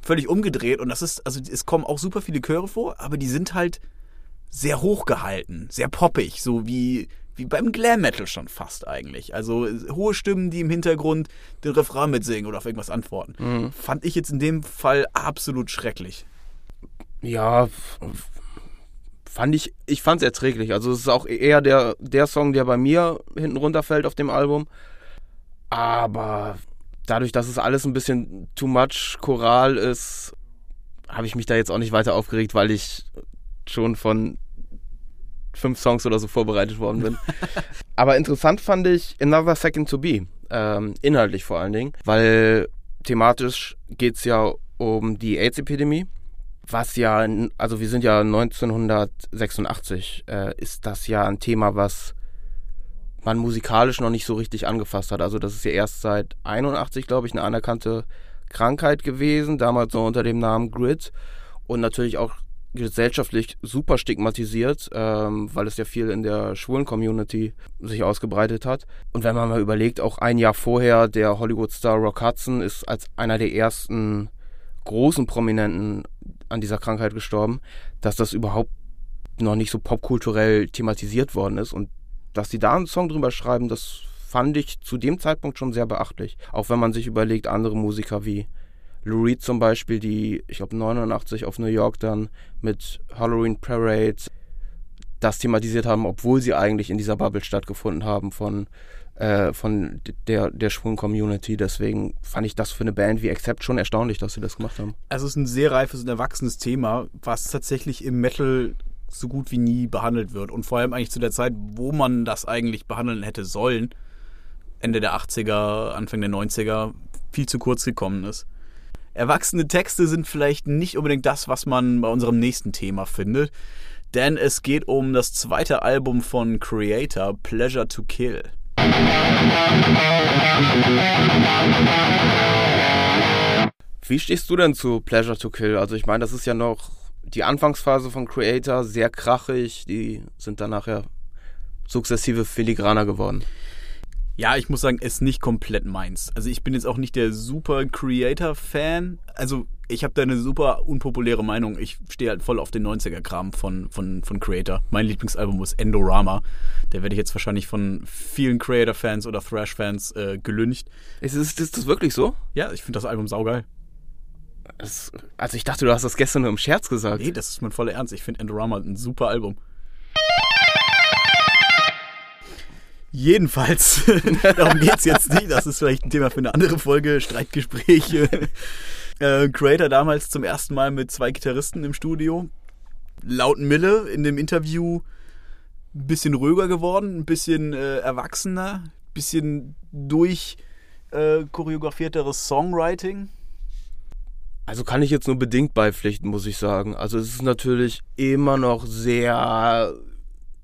völlig umgedreht und das ist, also es kommen auch super viele Chöre vor, aber die sind halt sehr hoch gehalten, sehr poppig, so wie wie beim Glam Metal schon fast eigentlich. Also hohe Stimmen, die im Hintergrund den Refrain mitsingen oder auf irgendwas antworten. Mhm. Fand ich jetzt in dem Fall absolut schrecklich. Ja, fand ich, ich fand es erträglich. Also es ist auch eher der, der Song, der bei mir hinten runterfällt auf dem Album. Aber dadurch, dass es alles ein bisschen too much Choral ist, habe ich mich da jetzt auch nicht weiter aufgeregt, weil ich schon von fünf Songs oder so vorbereitet worden bin. Aber interessant fand ich Another Second to Be, ähm, inhaltlich vor allen Dingen, weil thematisch geht es ja um die AIDS-Epidemie. Was ja, also wir sind ja 1986, äh, ist das ja ein Thema, was man musikalisch noch nicht so richtig angefasst hat. Also das ist ja erst seit 81, glaube ich, eine anerkannte Krankheit gewesen, damals noch unter dem Namen Grid und natürlich auch gesellschaftlich super stigmatisiert, ähm, weil es ja viel in der schwulen Community sich ausgebreitet hat. Und wenn man mal überlegt, auch ein Jahr vorher, der Hollywood-Star Rock Hudson ist als einer der ersten großen Prominenten an dieser Krankheit gestorben, dass das überhaupt noch nicht so popkulturell thematisiert worden ist und dass sie da einen Song drüber schreiben, das fand ich zu dem Zeitpunkt schon sehr beachtlich. Auch wenn man sich überlegt, andere Musiker wie Lou Reed zum Beispiel, die, ich glaube, 89 auf New York dann mit Halloween Parade das thematisiert haben, obwohl sie eigentlich in dieser Bubble stattgefunden haben von äh, von der, der schwulen Community. Deswegen fand ich das für eine Band wie Accept schon erstaunlich, dass sie das gemacht haben. Also es ist ein sehr reifes und erwachsenes Thema, was tatsächlich im Metal so gut wie nie behandelt wird. Und vor allem eigentlich zu der Zeit, wo man das eigentlich behandeln hätte sollen, Ende der 80er, Anfang der 90er, viel zu kurz gekommen ist. Erwachsene Texte sind vielleicht nicht unbedingt das, was man bei unserem nächsten Thema findet, denn es geht um das zweite Album von Creator, Pleasure to Kill. Wie stehst du denn zu Pleasure to Kill? Also ich meine, das ist ja noch die Anfangsphase von Creator, sehr krachig, die sind dann nachher sukzessive filigraner geworden. Ja, ich muss sagen, ist nicht komplett meins. Also ich bin jetzt auch nicht der super Creator-Fan. Also ich habe da eine super unpopuläre Meinung. Ich stehe halt voll auf den 90er-Kram von, von, von Creator. Mein Lieblingsalbum ist Endorama. Der werde ich jetzt wahrscheinlich von vielen Creator-Fans oder Thrash-Fans äh, gelüncht. Ist, ist, ist das wirklich so? Ja, ich finde das Album saugeil. Das, also ich dachte, du hast das gestern nur im Scherz gesagt. Nee, das ist mein voller Ernst. Ich finde Endorama ein super Album. Jedenfalls, darum geht es jetzt nicht. Das ist vielleicht ein Thema für eine andere Folge, Streitgespräche. Äh, Creator damals zum ersten Mal mit zwei Gitarristen im Studio. Laut Mille in dem Interview ein bisschen ruhiger geworden, ein bisschen äh, erwachsener, ein bisschen durch äh, choreografierteres Songwriting. Also kann ich jetzt nur bedingt beipflichten, muss ich sagen. Also es ist natürlich immer noch sehr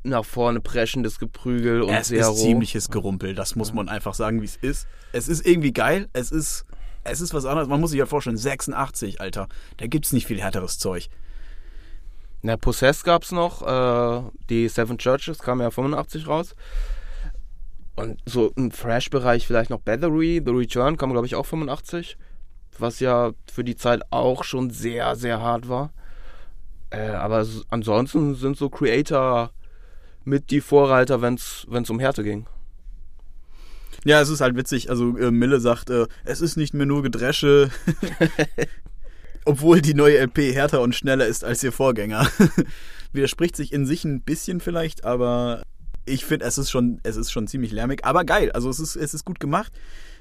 nach vorne preschendes Geprügel und es sehr ist ziemliches Gerumpel, das muss man einfach sagen, wie es ist. Es ist irgendwie geil, es ist, es ist was anderes. Man muss sich ja vorstellen, 86, Alter, da gibt's nicht viel härteres Zeug. Na, Possess gab's noch, äh, die Seven Churches kam ja 85 raus. Und so im Thrash-Bereich vielleicht noch Battery, The Return kam, glaube ich, auch 85. Was ja für die Zeit auch schon sehr, sehr hart war. Äh, aber ansonsten sind so Creator mit die Vorreiter, wenn es um Härte ging. Ja, es ist halt witzig. Also äh, Mille sagt, äh, es ist nicht mehr nur Gedresche, obwohl die neue LP härter und schneller ist als ihr Vorgänger. Widerspricht sich in sich ein bisschen vielleicht, aber ich finde, es ist schon, es ist schon ziemlich lärmig, aber geil. Also es ist, es ist gut gemacht.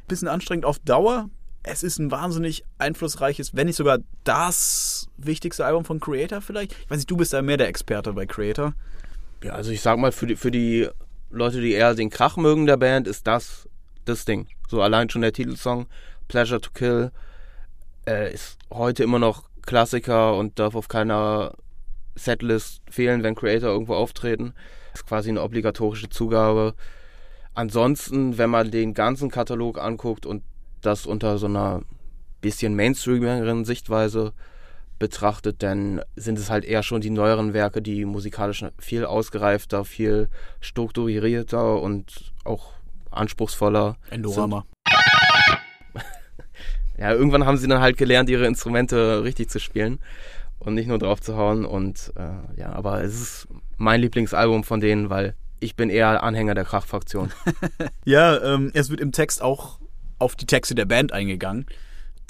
Bisschen anstrengend auf Dauer. Es ist ein wahnsinnig einflussreiches, wenn nicht sogar das wichtigste Album von Creator vielleicht. Ich weiß nicht, du bist da mehr der Experte bei Creator. Ja, also ich sag mal, für die, für die Leute, die eher den Krach mögen der Band, ist das das Ding. So allein schon der Titelsong Pleasure to Kill äh, ist heute immer noch Klassiker und darf auf keiner Setlist fehlen, wenn Creator irgendwo auftreten. Ist quasi eine obligatorische Zugabe. Ansonsten, wenn man den ganzen Katalog anguckt und das unter so einer bisschen mainstreamigeren Sichtweise betrachtet, dann sind es halt eher schon die neueren Werke, die musikalisch viel ausgereifter, viel strukturierter und auch anspruchsvoller Endorama. ja, irgendwann haben sie dann halt gelernt, ihre Instrumente richtig zu spielen und nicht nur drauf zu hauen. Und äh, ja, aber es ist mein Lieblingsalbum von denen, weil ich bin eher Anhänger der Krachfraktion. Ja, ähm, es wird im Text auch auf die Texte der Band eingegangen,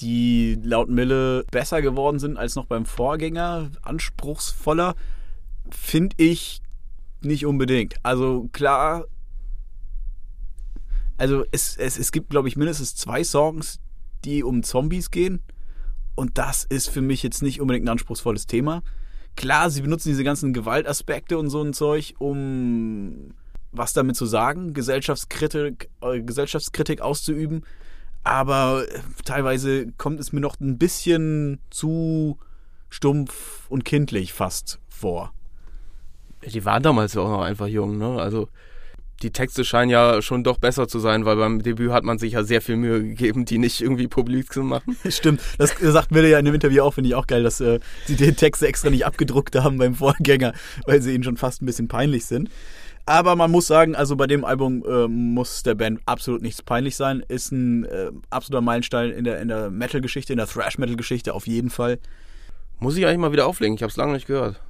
die laut Mille besser geworden sind als noch beim Vorgänger, anspruchsvoller, finde ich nicht unbedingt. Also klar, also es, es, es gibt, glaube ich, mindestens zwei Songs, die um Zombies gehen. Und das ist für mich jetzt nicht unbedingt ein anspruchsvolles Thema. Klar, sie benutzen diese ganzen Gewaltaspekte und so ein Zeug, um was damit zu sagen, Gesellschaftskritik, äh, Gesellschaftskritik auszuüben. Aber äh, teilweise kommt es mir noch ein bisschen zu stumpf und kindlich fast vor. Die waren damals ja auch noch einfach jung, ne? Also die Texte scheinen ja schon doch besser zu sein, weil beim Debüt hat man sich ja sehr viel Mühe gegeben, die nicht irgendwie publik zu machen. Stimmt, das sagt Mille ja in dem Interview auch, finde ich auch geil, dass äh, sie den Texte extra nicht abgedruckt haben beim Vorgänger, weil sie ihnen schon fast ein bisschen peinlich sind. Aber man muss sagen, also bei dem Album äh, muss der Band absolut nichts peinlich sein. Ist ein äh, absoluter Meilenstein in der, in der Metal-Geschichte, in der Thrash-Metal-Geschichte auf jeden Fall. Muss ich eigentlich mal wieder auflegen, ich habe es lange nicht gehört.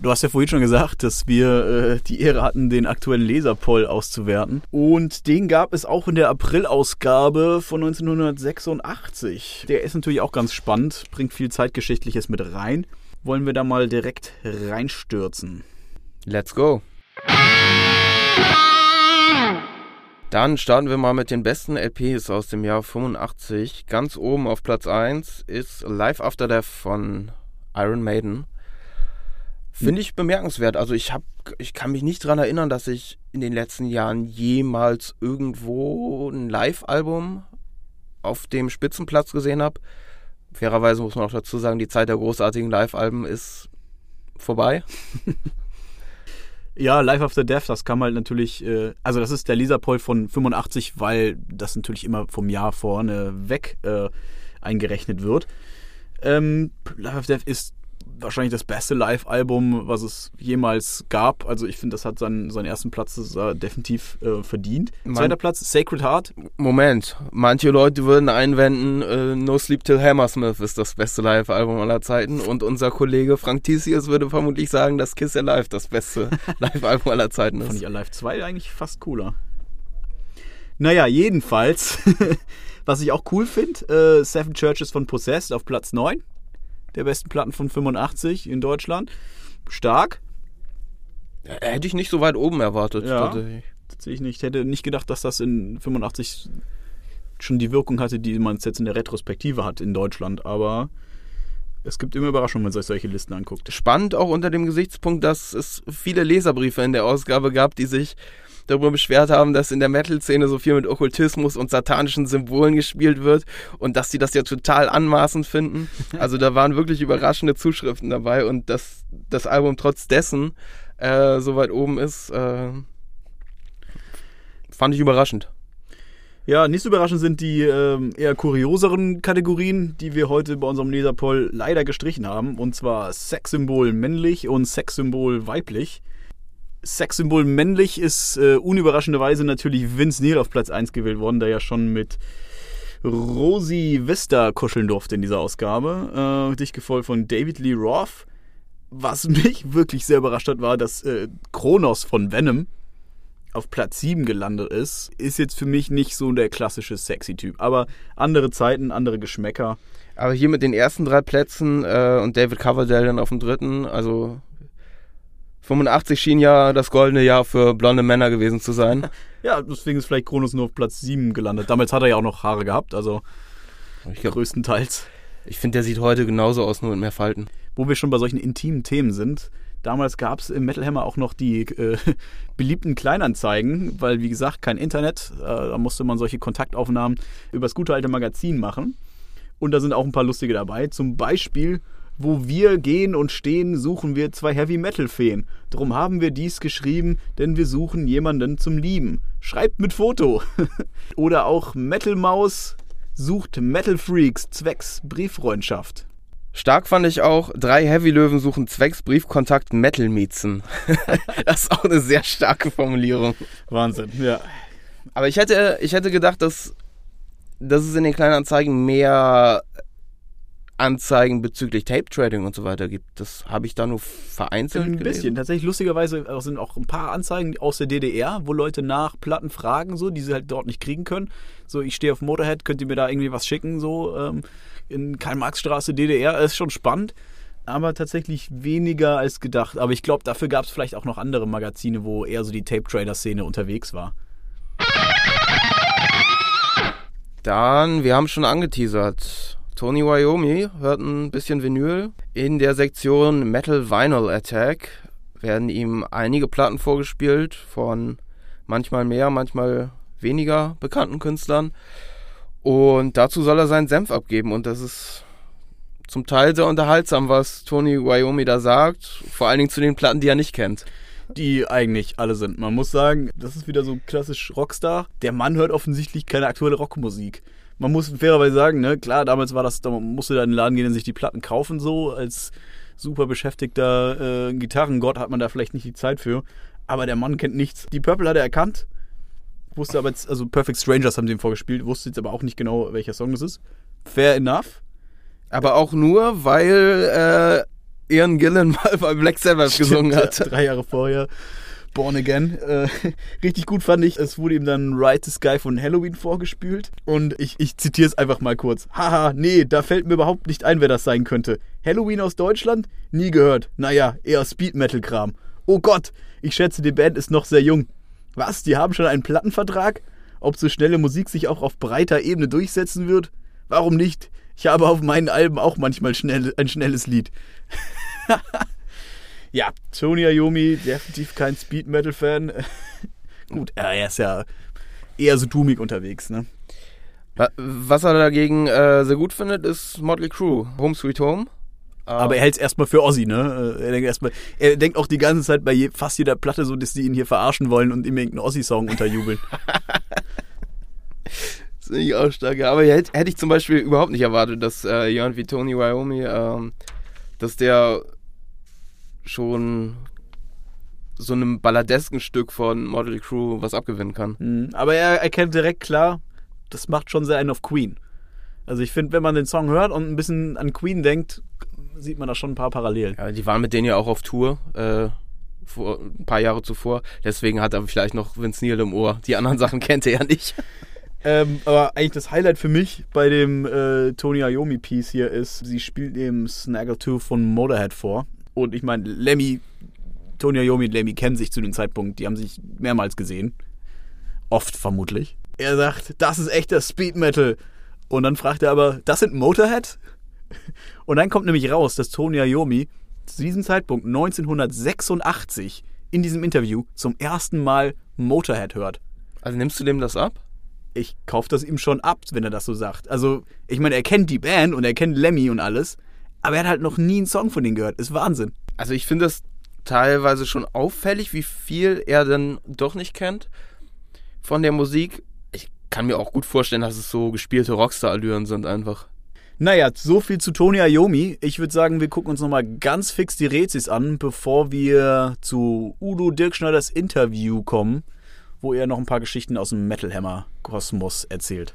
Du hast ja vorhin schon gesagt, dass wir äh, die Ehre hatten, den aktuellen Leserpoll auszuwerten. Und den gab es auch in der April-Ausgabe von 1986. Der ist natürlich auch ganz spannend, bringt viel Zeitgeschichtliches mit rein. Wollen wir da mal direkt reinstürzen? Let's go. Dann starten wir mal mit den besten LPs aus dem Jahr 85. Ganz oben auf Platz 1 ist Live After Death von Iron Maiden. Finde ich bemerkenswert. Also ich, hab, ich kann mich nicht daran erinnern, dass ich in den letzten Jahren jemals irgendwo ein Live-Album auf dem Spitzenplatz gesehen habe. Fairerweise muss man auch dazu sagen, die Zeit der großartigen Live-Alben ist vorbei. Ja, Life After Death, das kam halt natürlich, äh, also das ist der Lisa-Poll von 85, weil das natürlich immer vom Jahr vorne weg äh, eingerechnet wird. Ähm, Life After Death ist wahrscheinlich das beste Live-Album, was es jemals gab. Also ich finde, das hat seinen, seinen ersten Platz definitiv äh, verdient. Man Zweiter Platz, Sacred Heart. Moment, manche Leute würden einwenden, äh, No Sleep Till Hammersmith ist das beste Live-Album aller Zeiten und unser Kollege Frank Tisius würde vermutlich sagen, dass Kiss Alive das beste Live-Album aller Zeiten ist. Fand ich Alive 2 eigentlich fast cooler. Naja, jedenfalls, was ich auch cool finde, äh, Seven Churches von Possessed auf Platz 9 der besten Platten von 85 in Deutschland. Stark. Hätte ich nicht so weit oben erwartet. Ja, tatsächlich nicht. Ich hätte nicht gedacht, dass das in 85 schon die Wirkung hatte, die man jetzt in der Retrospektive hat in Deutschland. Aber es gibt immer Überraschungen, wenn man sich solche Listen anguckt. Spannend auch unter dem Gesichtspunkt, dass es viele Leserbriefe in der Ausgabe gab, die sich darüber beschwert haben, dass in der Metal-Szene so viel mit Okkultismus und satanischen Symbolen gespielt wird und dass sie das ja total anmaßend finden. Also da waren wirklich überraschende Zuschriften dabei und dass das Album trotz dessen äh, so weit oben ist, äh, fand ich überraschend. Ja, nicht so überraschend sind die ähm, eher kurioseren Kategorien, die wir heute bei unserem Leserpoll leider gestrichen haben. Und zwar Sexsymbol männlich und Sexsymbol weiblich. Sexsymbol männlich ist äh, unüberraschenderweise natürlich Vince Neil auf Platz 1 gewählt worden, der ja schon mit Rosie Vista kuscheln durfte in dieser Ausgabe. Äh, dich gefolgt von David Lee Roth. Was mich wirklich sehr überrascht hat, war, dass äh, Kronos von Venom auf Platz 7 gelandet ist. Ist jetzt für mich nicht so der klassische Sexy-Typ. Aber andere Zeiten, andere Geschmäcker. Aber hier mit den ersten drei Plätzen äh, und David Coverdale dann auf dem dritten, also 85 schien ja das goldene Jahr für blonde Männer gewesen zu sein. ja, deswegen ist vielleicht Kronos nur auf Platz 7 gelandet. Damals hat er ja auch noch Haare gehabt, also ich glaub, größtenteils. Ich finde, der sieht heute genauso aus, nur mit mehr Falten. Wo wir schon bei solchen intimen Themen sind. Damals gab es im Metal Hammer auch noch die äh, beliebten Kleinanzeigen, weil wie gesagt kein Internet. Äh, da musste man solche Kontaktaufnahmen über das gute alte Magazin machen. Und da sind auch ein paar lustige dabei. Zum Beispiel wo wir gehen und stehen, suchen wir zwei Heavy Metal Feen. Drum haben wir dies geschrieben, denn wir suchen jemanden zum Lieben. Schreibt mit Foto. Oder auch Metal Maus sucht Metal Freaks zwecks Brieffreundschaft. Stark fand ich auch, drei Heavy-Löwen suchen zwecks Briefkontakt Metal-Miezen. das ist auch eine sehr starke Formulierung. Wahnsinn, ja. Aber ich hätte, ich hätte gedacht, dass, dass es in den kleinen Anzeigen mehr Anzeigen bezüglich Tape Trading und so weiter gibt. Das habe ich da nur vereinzelt Ein gelesen. bisschen. Tatsächlich lustigerweise sind auch ein paar Anzeigen aus der DDR, wo Leute nach Platten fragen, so, die sie halt dort nicht kriegen können. So, ich stehe auf Motorhead, könnt ihr mir da irgendwie was schicken, so ähm, in Karl-Marx-Straße DDR. Ist schon spannend. Aber tatsächlich weniger als gedacht. Aber ich glaube, dafür gab es vielleicht auch noch andere Magazine, wo eher so die Tape-Trader-Szene unterwegs war. Dann, wir haben schon angeteasert. Tony Wyoming hört ein bisschen Vinyl. In der Sektion Metal Vinyl Attack werden ihm einige Platten vorgespielt von manchmal mehr, manchmal weniger bekannten Künstlern. Und dazu soll er seinen Senf abgeben. Und das ist zum Teil sehr unterhaltsam, was Tony Wyoming da sagt. Vor allen Dingen zu den Platten, die er nicht kennt die eigentlich alle sind. Man muss sagen, das ist wieder so klassisch Rockstar. Der Mann hört offensichtlich keine aktuelle Rockmusik man muss fairerweise sagen, ne, klar, damals war das, da musste da in den Laden gehen und sich die Platten kaufen, so als super beschäftigter äh, Gitarrengott hat man da vielleicht nicht die Zeit für. Aber der Mann kennt nichts. Die Purple hat er erkannt, wusste aber jetzt, also Perfect Strangers haben sie ihm vorgespielt, wusste jetzt aber auch nicht genau, welcher Song es ist. Fair enough. Aber auch nur, weil äh, Ian Gillen mal bei Black Sabbath gesungen hat. drei Jahre vorher. Born Again. Äh, richtig gut fand ich, es wurde ihm dann Ride the Sky von Halloween vorgespielt. Und ich, ich zitiere es einfach mal kurz. Haha, nee, da fällt mir überhaupt nicht ein, wer das sein könnte. Halloween aus Deutschland? Nie gehört. Naja, eher Speed Metal Kram. Oh Gott, ich schätze, die Band ist noch sehr jung. Was, die haben schon einen Plattenvertrag? Ob so schnelle Musik sich auch auf breiter Ebene durchsetzen wird? Warum nicht? Ich habe auf meinen Alben auch manchmal schnell, ein schnelles Lied. ja, Tony Iommi, definitiv kein Speed Metal Fan. Gut, er ist ja eher so doomig unterwegs, ne? Was er dagegen äh, sehr gut findet, ist Motley Crue, Home Sweet Home. Aber er hält es erstmal für Ozzy, ne? Er denkt, erstmal, er denkt auch die ganze Zeit bei je, fast jeder Platte so, dass die ihn hier verarschen wollen und ihm irgendeinen Ozzy-Song unterjubeln. das finde ich auch stark. Aber hätte, hätte ich zum Beispiel überhaupt nicht erwartet, dass äh, jemand wie Tony Wyoming, ähm, dass der schon so einem balladesken Stück von Motley Crew was abgewinnen kann. Mhm, aber er erkennt direkt klar, das macht schon sehr einen auf Queen. Also ich finde, wenn man den Song hört und ein bisschen an Queen denkt, sieht man da schon ein paar Parallelen. Ja, die waren mit denen ja auch auf Tour. Äh, vor, ein paar Jahre zuvor. Deswegen hat er vielleicht noch Vince Neil im Ohr. Die anderen Sachen kennt er ja nicht. Ähm, aber eigentlich das Highlight für mich bei dem äh, Tony Iommi Piece hier ist, sie spielt eben Snaggle 2 von Motorhead vor. Und ich meine, Lemmy, Tony Iommi und Lemmy kennen sich zu dem Zeitpunkt. Die haben sich mehrmals gesehen. Oft vermutlich. Er sagt, das ist echter Speed Metal. Und dann fragt er aber, das sind Motorhead? Und dann kommt nämlich raus, dass Tony Iommi zu diesem Zeitpunkt 1986 in diesem Interview zum ersten Mal Motorhead hört. Also nimmst du dem das ab? Ich kaufe das ihm schon ab, wenn er das so sagt. Also, ich meine, er kennt die Band und er kennt Lemmy und alles, aber er hat halt noch nie einen Song von denen gehört. Ist Wahnsinn. Also, ich finde das teilweise schon auffällig, wie viel er denn doch nicht kennt von der Musik. Ich kann mir auch gut vorstellen, dass es so gespielte Rockstar-Allüren sind einfach. Naja, so viel zu Tony Iommi. Ich würde sagen, wir gucken uns nochmal ganz fix die Rätsels an, bevor wir zu Udo Dirkschneiders Interview kommen, wo er noch ein paar Geschichten aus dem Metal Hammer Kosmos erzählt.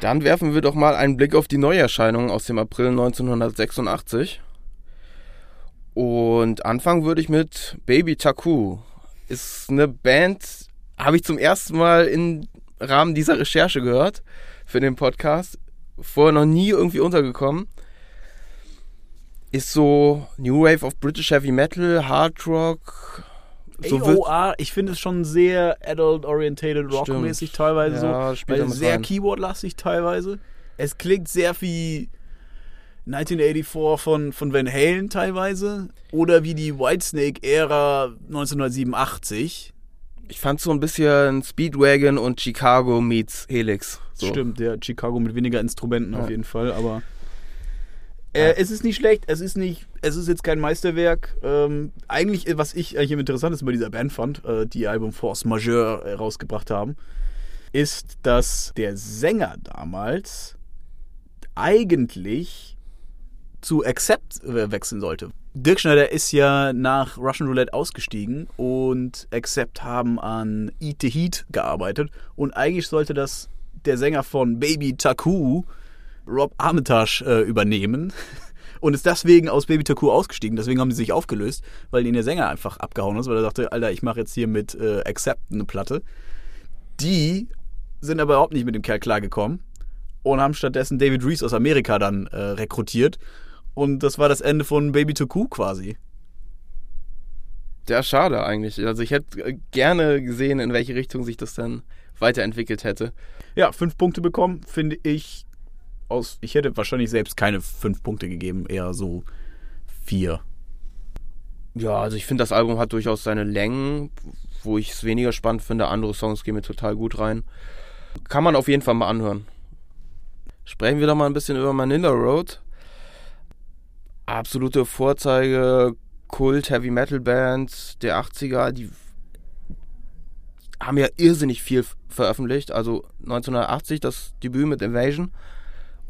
Dann werfen wir doch mal einen Blick auf die Neuerscheinungen aus dem April 1986. Und anfangen würde ich mit Baby Taku. Ist eine Band, habe ich zum ersten Mal in Rahmen dieser Recherche gehört für den Podcast. Vorher noch nie irgendwie untergekommen. Ist so New Wave of British Heavy Metal, Hard Rock. So AOR, ich finde es schon sehr adult-orientated rock-mäßig teilweise ja, so. Weil sehr Keyboard-lastig teilweise. Es klingt sehr wie 1984 von, von Van Halen teilweise. Oder wie die Whitesnake-Ära 1987 ich fand so ein bisschen Speedwagon und Chicago meets Helix. So. Stimmt, der Chicago mit weniger Instrumenten ja. auf jeden Fall, aber äh, es ist nicht schlecht, es ist nicht, es ist jetzt kein Meisterwerk. Ähm, eigentlich, was ich eigentlich interessant ist bei dieser Band fand, äh, die Album Force Majeure äh, rausgebracht haben, ist, dass der Sänger damals eigentlich zu Accept äh, wechseln sollte. Dirk Schneider ist ja nach Russian Roulette ausgestiegen und Accept haben an Eat the Heat gearbeitet. Und eigentlich sollte das der Sänger von Baby Taku, Rob Armitage, äh, übernehmen. Und ist deswegen aus Baby Taku ausgestiegen. Deswegen haben sie sich aufgelöst, weil ihn der Sänger einfach abgehauen ist, weil er dachte, Alter, ich mache jetzt hier mit äh, Accept eine Platte. Die sind aber überhaupt nicht mit dem Kerl klargekommen und haben stattdessen David Reese aus Amerika dann äh, rekrutiert und das war das Ende von Baby Coo quasi. Ja, schade eigentlich. Also ich hätte äh, gerne gesehen, in welche Richtung sich das dann weiterentwickelt hätte. Ja, fünf Punkte bekommen, finde ich aus. Ich hätte wahrscheinlich selbst keine fünf Punkte gegeben, eher so vier. Ja, also ich finde, das Album hat durchaus seine Längen, wo ich es weniger spannend finde. Andere Songs gehen mir total gut rein. Kann man auf jeden Fall mal anhören. Sprechen wir doch mal ein bisschen über Manila Road absolute Vorzeige Kult Heavy Metal Bands der 80er, die haben ja irrsinnig viel veröffentlicht. Also 1980 das Debüt mit Invasion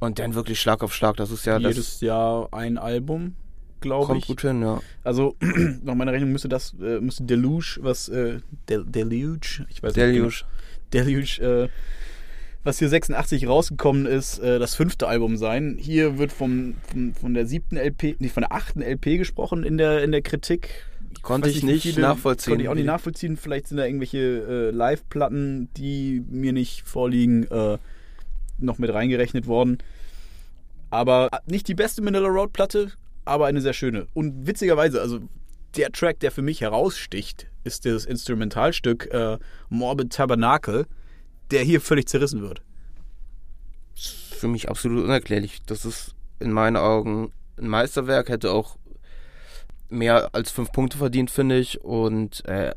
und dann wirklich Schlag auf Schlag. Das ist ja jedes das Jahr ein Album, glaube ich. Kommt gut hin, ja. Also nach meiner Rechnung müsste das äh, müsste Deluge, was äh, Del Deluge, ich weiß Deluge. nicht. Genau, Deluge äh, was hier 86 rausgekommen ist, äh, das fünfte Album sein. Hier wird vom, vom, von der siebten LP, nicht von der achten LP gesprochen in der, in der Kritik. Konnte ich nicht viele, nachvollziehen. Konnte ich auch nicht nachvollziehen. Vielleicht sind da irgendwelche äh, Live-Platten, die mir nicht vorliegen, äh, noch mit reingerechnet worden. Aber nicht die beste Manila Road Platte, aber eine sehr schöne. Und witzigerweise, also der Track, der für mich heraussticht, ist das Instrumentalstück äh, Morbid Tabernacle, der hier völlig zerrissen wird. Für mich absolut unerklärlich. Das ist in meinen Augen ein Meisterwerk, hätte auch mehr als fünf Punkte verdient, finde ich. Und äh,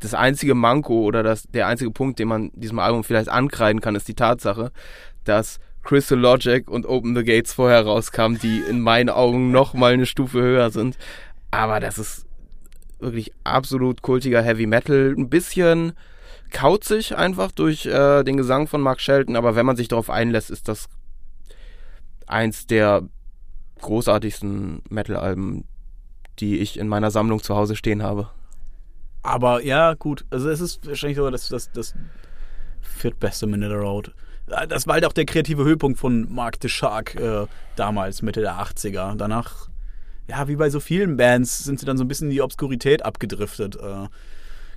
das einzige Manko oder das, der einzige Punkt, den man diesem Album vielleicht ankreiden kann, ist die Tatsache, dass Crystal Logic und Open the Gates vorher rauskamen, die in meinen Augen noch mal eine Stufe höher sind. Aber das ist wirklich absolut kultiger Heavy Metal. Ein bisschen kauzig einfach durch äh, den Gesang von Mark Shelton, aber wenn man sich darauf einlässt, ist das eins der großartigsten Metal-Alben, die ich in meiner Sammlung zu Hause stehen habe. Aber ja, gut. Also es ist wahrscheinlich sogar das, das, das viertbeste Manila Road. Das war halt auch der kreative Höhepunkt von Mark the Shark äh, damals, Mitte der 80er. Danach, ja, wie bei so vielen Bands, sind sie dann so ein bisschen in die Obskurität abgedriftet. Äh,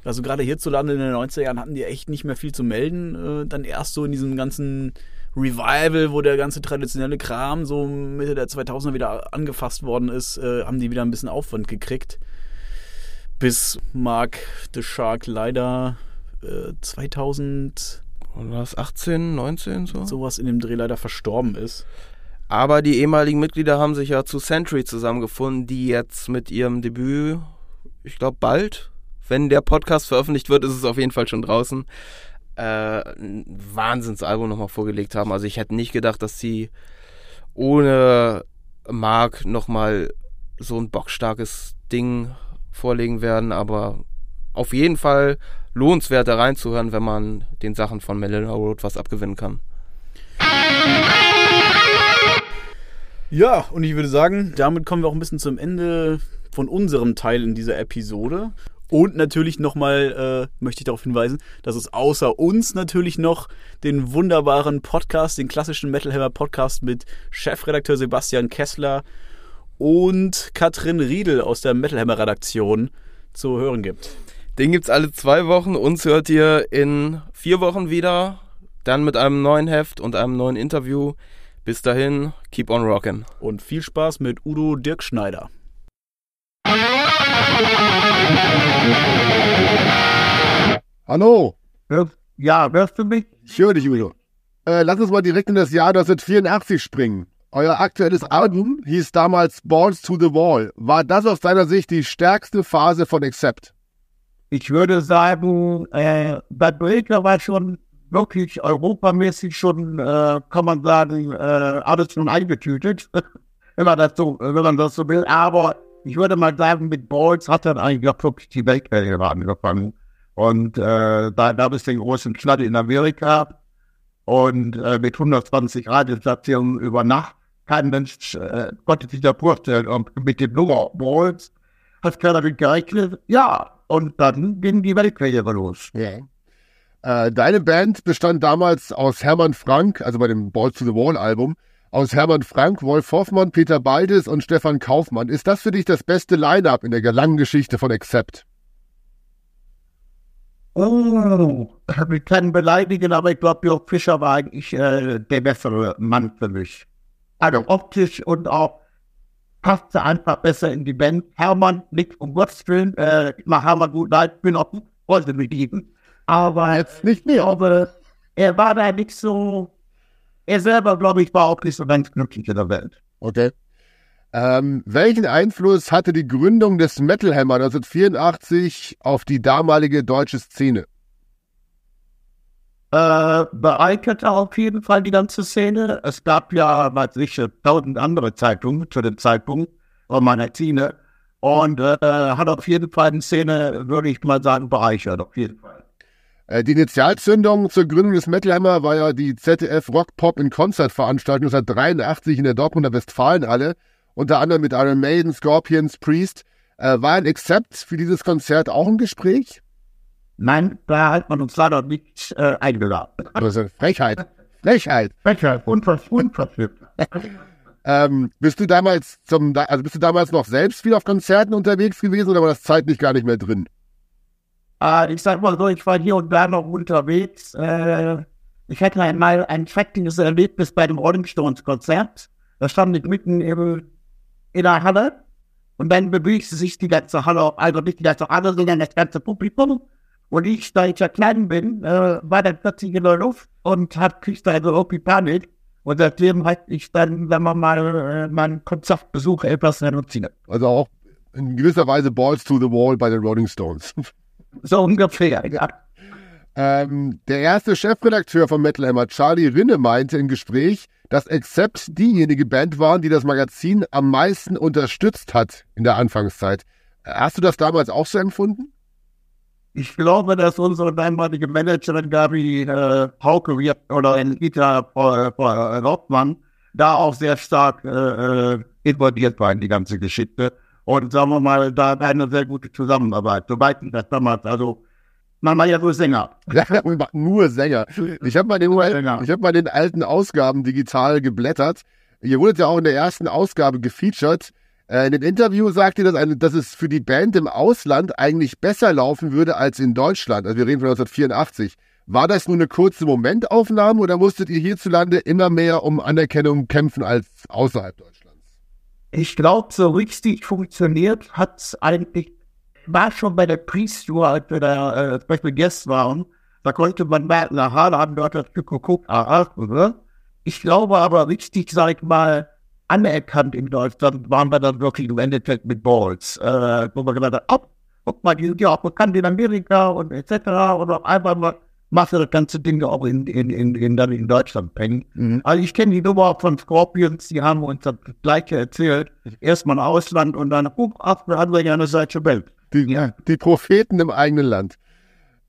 also gerade hierzulande in den 90ern hatten die echt nicht mehr viel zu melden. Äh, dann erst so in diesem ganzen Revival, wo der ganze traditionelle Kram so Mitte der 2000er wieder angefasst worden ist, äh, haben die wieder ein bisschen Aufwand gekriegt. Bis Mark the Shark leider äh, 2000 was 18, 19 so? Sowas in dem Dreh leider verstorben ist. Aber die ehemaligen Mitglieder haben sich ja zu Century zusammengefunden, die jetzt mit ihrem Debüt, ich glaube bald, wenn der Podcast veröffentlicht wird, ist es auf jeden Fall schon draußen, äh, ein Wahnsinnsalbum nochmal vorgelegt haben. Also ich hätte nicht gedacht, dass sie ohne Mark nochmal so ein bockstarkes Ding vorlegen werden, aber auf jeden Fall lohnenswert da reinzuhören, wenn man den Sachen von Melina Road was abgewinnen kann. Ja, und ich würde sagen, damit kommen wir auch ein bisschen zum Ende von unserem Teil in dieser Episode. Und natürlich nochmal äh, möchte ich darauf hinweisen, dass es außer uns natürlich noch den wunderbaren Podcast, den klassischen Metal Hammer Podcast mit Chefredakteur Sebastian Kessler und Katrin Riedel aus der Metal Hammer Redaktion zu hören gibt. Den gibt's alle zwei Wochen. Uns hört ihr in vier Wochen wieder. Dann mit einem neuen Heft und einem neuen Interview. Bis dahin, keep on rockin'. Und viel Spaß mit Udo Dirk Schneider. Hallo. Ja, hörst du mich? Ich höre dich, Udo. Äh, lass uns mal direkt in das Jahr 1984 springen. Euer aktuelles Album hieß damals Balls to the Wall. War das aus deiner Sicht die stärkste Phase von Accept? Ich würde sagen, äh, Bad Breaker war schon wirklich europamäßig schon, äh, kann man sagen, äh, alles schon eingetütet, wenn man das so, wenn man das so will. Aber ich würde mal sagen, mit Balls hat dann eigentlich wirklich die Weltkarriere angefangen. Und äh, da gab es den großen Knall in Amerika und äh, mit 120 Radiostationen über Nacht. Kein Mensch äh, konnte sich da vorstellen. Und mit dem Nummer Balls hat keiner mit gerechnet. Ja, und dann ging die Weltkarriere los. Ja. Äh, deine Band bestand damals aus Hermann Frank, also bei dem Balls to the Wall Album, aus Hermann Frank, Wolf Hoffmann, Peter Baldes und Stefan Kaufmann. Ist das für dich das beste Line-Up in der langen Geschichte von Accept? Oh, wir können beleidigen, aber ich glaube, Jörg Fischer war eigentlich äh, der bessere Mann für mich. Also optisch und auch passte einfach besser in die Band. Hermann, nicht um Gottes Willen, äh, ich mache Hermann gut leid, bin auch wollte mit ihm. Aber jetzt nicht mehr, aber er war da nicht so, er selber, glaube ich, war auch nicht so ganz glücklich in der Welt. Okay. Ähm, welchen Einfluss hatte die Gründung des Metal Hammer 1984 auf die damalige deutsche Szene? Äh, bereicherte auf jeden Fall die ganze Szene. Es gab ja, weiß ich, tausend andere Zeitungen zu dem Zeitpunkt, oder Magazine. Und äh, hat auf jeden Fall die Szene, würde ich mal sagen, bereichert, auf jeden Fall. Äh, die Initialzündung zur Gründung des Metal Hammer war ja die ZDF Rock Pop in Konzertveranstaltung 1983 in der Dortmunder Westfalenhalle unter anderem mit Iron Maiden, Scorpions, Priest. Äh, war ein Accept für dieses Konzert auch ein Gespräch? Nein, da hat man uns leider nicht äh, eingeladen. Das ist Frechheit. Frechheit. Frechheit. Unverschämt. ähm, bist du damals zum, also bist du damals noch selbst viel auf Konzerten unterwegs gewesen oder war das zeitlich gar nicht mehr drin? Äh, ich sag mal so, ich war hier und da noch unterwegs. Äh, ich hatte einmal ein schreckliches Erlebnis bei dem Rolling Stones Konzert. Da stand ich mitten im in der Halle und dann bewegte sich die ganze Halle, also nicht die ganze Halle, sondern das ganze Publikum. Und ich, da ich ja klein bin, äh, war dann plötzlich in der Luft und hat kriegte also irgendwie Panik. Und seitdem hatte ich dann, wenn man mal äh, meinen Konzertbesuch etwas reduziert. Also auch in gewisser Weise Balls to the Wall bei den Rolling Stones. So ungefähr, ja. Ähm, der erste Chefredakteur von Metal Hammer, Charlie Rinne, meinte im Gespräch, dass Accept diejenige Band waren, die das Magazin am meisten unterstützt hat in der Anfangszeit. Hast du das damals auch so empfunden? Ich glaube, dass unsere damalige Managerin Gabi äh, Hauke oder Rita äh, äh, Rottmann da auch sehr stark äh, äh, involviert war in die ganze Geschichte. Und sagen wir mal, da eine sehr gute Zusammenarbeit. Soweit ich das damals, also man war ja nur Sänger. Nur Sänger. Ich habe mal, den, ich hab mal den alten Ausgaben digital geblättert. Ihr wurdet ja auch in der ersten Ausgabe gefeatured. Äh, in dem Interview sagt ihr, dass, eine, dass es für die Band im Ausland eigentlich besser laufen würde als in Deutschland. Also wir reden von 1984. War das nur eine kurze Momentaufnahme oder musstet ihr hierzulande immer mehr um Anerkennung kämpfen als außerhalb Deutschlands? Ich glaube, so richtig funktioniert hat es eigentlich, war schon bei der Pre-Tour, als wir da äh, Special Guest waren. Da konnte man merken, aha, da haben Leute geguckt, aha, aha. Ich glaube aber richtig, sag ich mal, anerkannt in Deutschland waren wir dann wirklich im Endeffekt mit Balls. Äh, wo man gesagt hat, oh, guck mal, die sind ja auch bekannt in Amerika und etc. Und auf einmal mal macht das ganze Ding auch in, in, in, in, dann in Deutschland hängen. Mhm. Also ich kenne die Nummer von Scorpions, die haben uns das gleiche erzählt. Erstmal Ausland und dann, uh, ach, da haben wir ja eine Seite Welt. Die, ja. die Propheten im eigenen Land.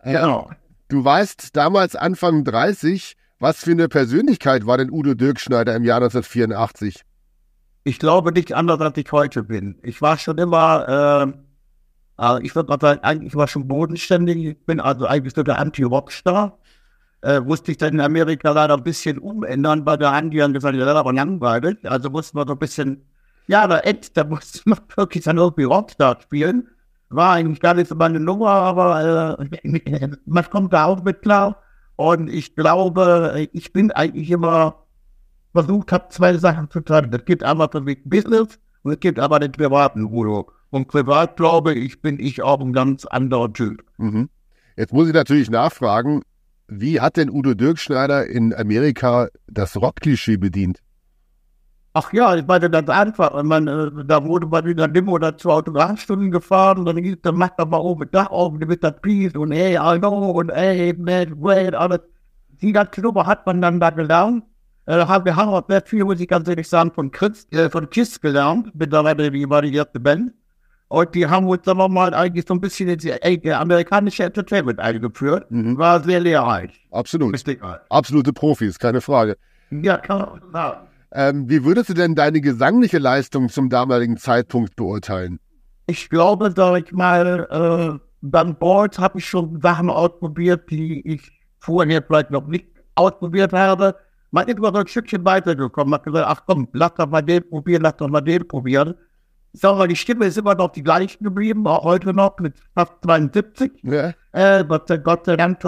Genau. Du weißt, damals Anfang 30, was für eine Persönlichkeit war denn Udo Dirkschneider im Jahr 1984? Ich glaube nicht anders, als ich heute bin. Ich war schon immer, äh, ich würde mal sagen, eigentlich war schon bodenständig. Ich bin also eigentlich so der Anti-Rockstar. Äh, musste ich dann in Amerika leider ein bisschen umändern, weil der Andi dann gesagt hat, das ist aber langweilig. Also musste man so ein bisschen, ja, da, da musste man wirklich dann irgendwie Rockstar spielen. War eigentlich gar nicht so meine Nummer, aber äh, man kommt da auch mit klar. Und ich glaube, ich bin eigentlich immer versucht, habe zwei Sachen zu trennen. Es gibt einmal für mich Business und es gibt aber den privaten Udo. Und privat glaube ich, bin ich auch ein ganz anderer Typ. Mhm. Jetzt muss ich natürlich nachfragen, wie hat denn Udo Dirkschneider in Amerika das Rockklischee bedient? Ach ja, ich meine, ganz einfach. Man, äh, da wurde man in der Limo oder zwei Autogrammstunden gefahren und dann, hieß, dann macht man mal oben Dach auf mit der Peace und hey, I know und hey, man, wait, alles. Die ganze Nummer hat man dann da gelernt. Äh, wir haben auch sehr viel, muss ich ganz ehrlich sagen, von Chris, äh, von Kiss gelernt. Mittlerweile, die erste Band. Und die haben uns, sagen wir mal, eigentlich so ein bisschen ins äh, amerikanische Entertainment eingeführt. Mhm. War sehr lehrreich. Absolut. Absolute Profis, keine Frage. Ja, kann man sagen. Ähm, wie würdest du denn deine gesangliche Leistung zum damaligen Zeitpunkt beurteilen? Ich glaube, sag ich mal, äh, beim Board habe ich schon Sachen ausprobiert, die ich vorher vielleicht noch nicht ausprobiert habe. Man ist immer so ein Stückchen weitergekommen. Man hat gesagt, ach komm, lass doch mal den probieren, lass doch mal den probieren ich sag mal, die Stimme ist immer noch die gleiche geblieben, auch heute noch mit fast 72. Ja. Äh, Gott, Gott sei Dank.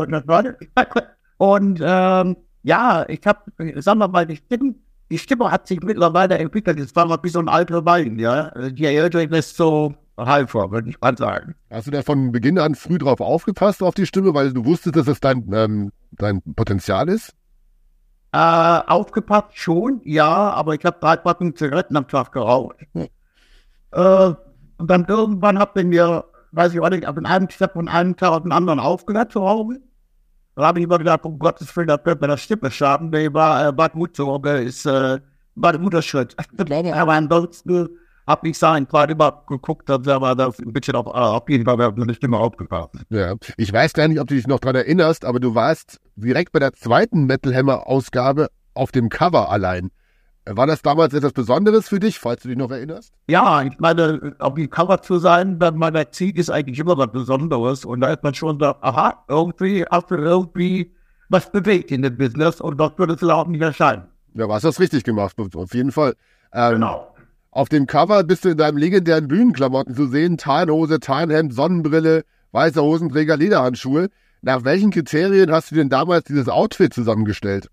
Und ähm, ja, ich habe, sagen wir mal, die Stimme, die Stimme hat sich mittlerweile entwickelt. Es war mal wie so ein alter Wein, ja. Die Älteren ist so halber, würde ich mal sagen. Hast du da von Beginn an früh drauf aufgepasst, auf die Stimme, weil du wusstest, dass es dein, ähm, dein Potenzial ist? Äh, aufgepasst schon, ja, aber ich habe drei Packungen Zigaretten am Tag geraucht. Hm. Äh, und dann irgendwann habe ich mir, weiß ich auch nicht, auf einem, ich von einem Tag auf den anderen aufgehört zu rauchen. Da habe ich immer gedacht, um Gottes Willen, das wird mir das Stimme schaden. Nee, war, äh, gut so, ist, äh, war der Mutterschritt. aber ansonsten habe ich sein gerade immer geguckt, dass er da ein bisschen auf, äh, auf jeden Fall eine Stimme aufgepasst. Ja, ich weiß gar nicht, ob du dich noch daran erinnerst, aber du warst direkt bei der zweiten Metal Hammer Ausgabe auf dem Cover allein. War das damals etwas Besonderes für dich, falls du dich noch erinnerst? Ja, ich meine, auf dem Cover zu sein beim Magazin ist eigentlich immer was Besonderes. Und da ist man schon da, aha, irgendwie hast du irgendwie was bewegt in dem Business und dort würde es auch nicht erscheinen. Ja, hast das richtig gemacht, auf jeden Fall. Ähm, genau. Auf dem Cover bist du in deinem legendären Bühnenklamotten zu sehen. Tarnhose, Tarnhemd, Sonnenbrille, weißer Hosenträger, Lederhandschuhe. Nach welchen Kriterien hast du denn damals dieses Outfit zusammengestellt?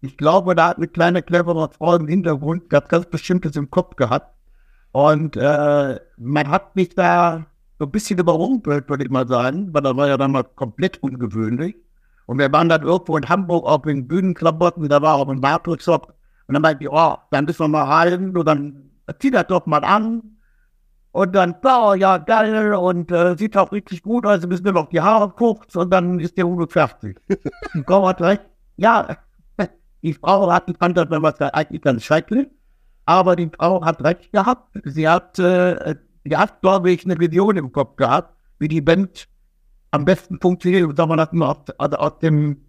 Ich glaube, da hat eine kleine clevere Frau im Hintergrund ganz, ganz Bestimmtes im Kopf gehabt. Und äh, man hat mich da so ein bisschen überrumpelt, würde ich mal sagen, weil das war ja dann mal komplett ungewöhnlich. Und wir waren dann irgendwo in Hamburg auf den Bühnenklamotten, da war auch ein Bartelshop. Und dann meinte ich, oh, dann müssen wir mal rein und dann zieh das doch mal an. Und dann, oh, ja, geil, und äh, sieht auch richtig gut aus, müssen wir noch die Haare kurz und dann ist der Udo fertig. Und Gott hat recht, ja, die Frau hat fand das was eigentlich ganz schrecklich, aber die Frau hat recht gehabt. Sie hat, äh, sie hat, glaube ich, eine Vision im Kopf gehabt, wie die Band am besten funktioniert. Sagen wir das mal aus, also aus dem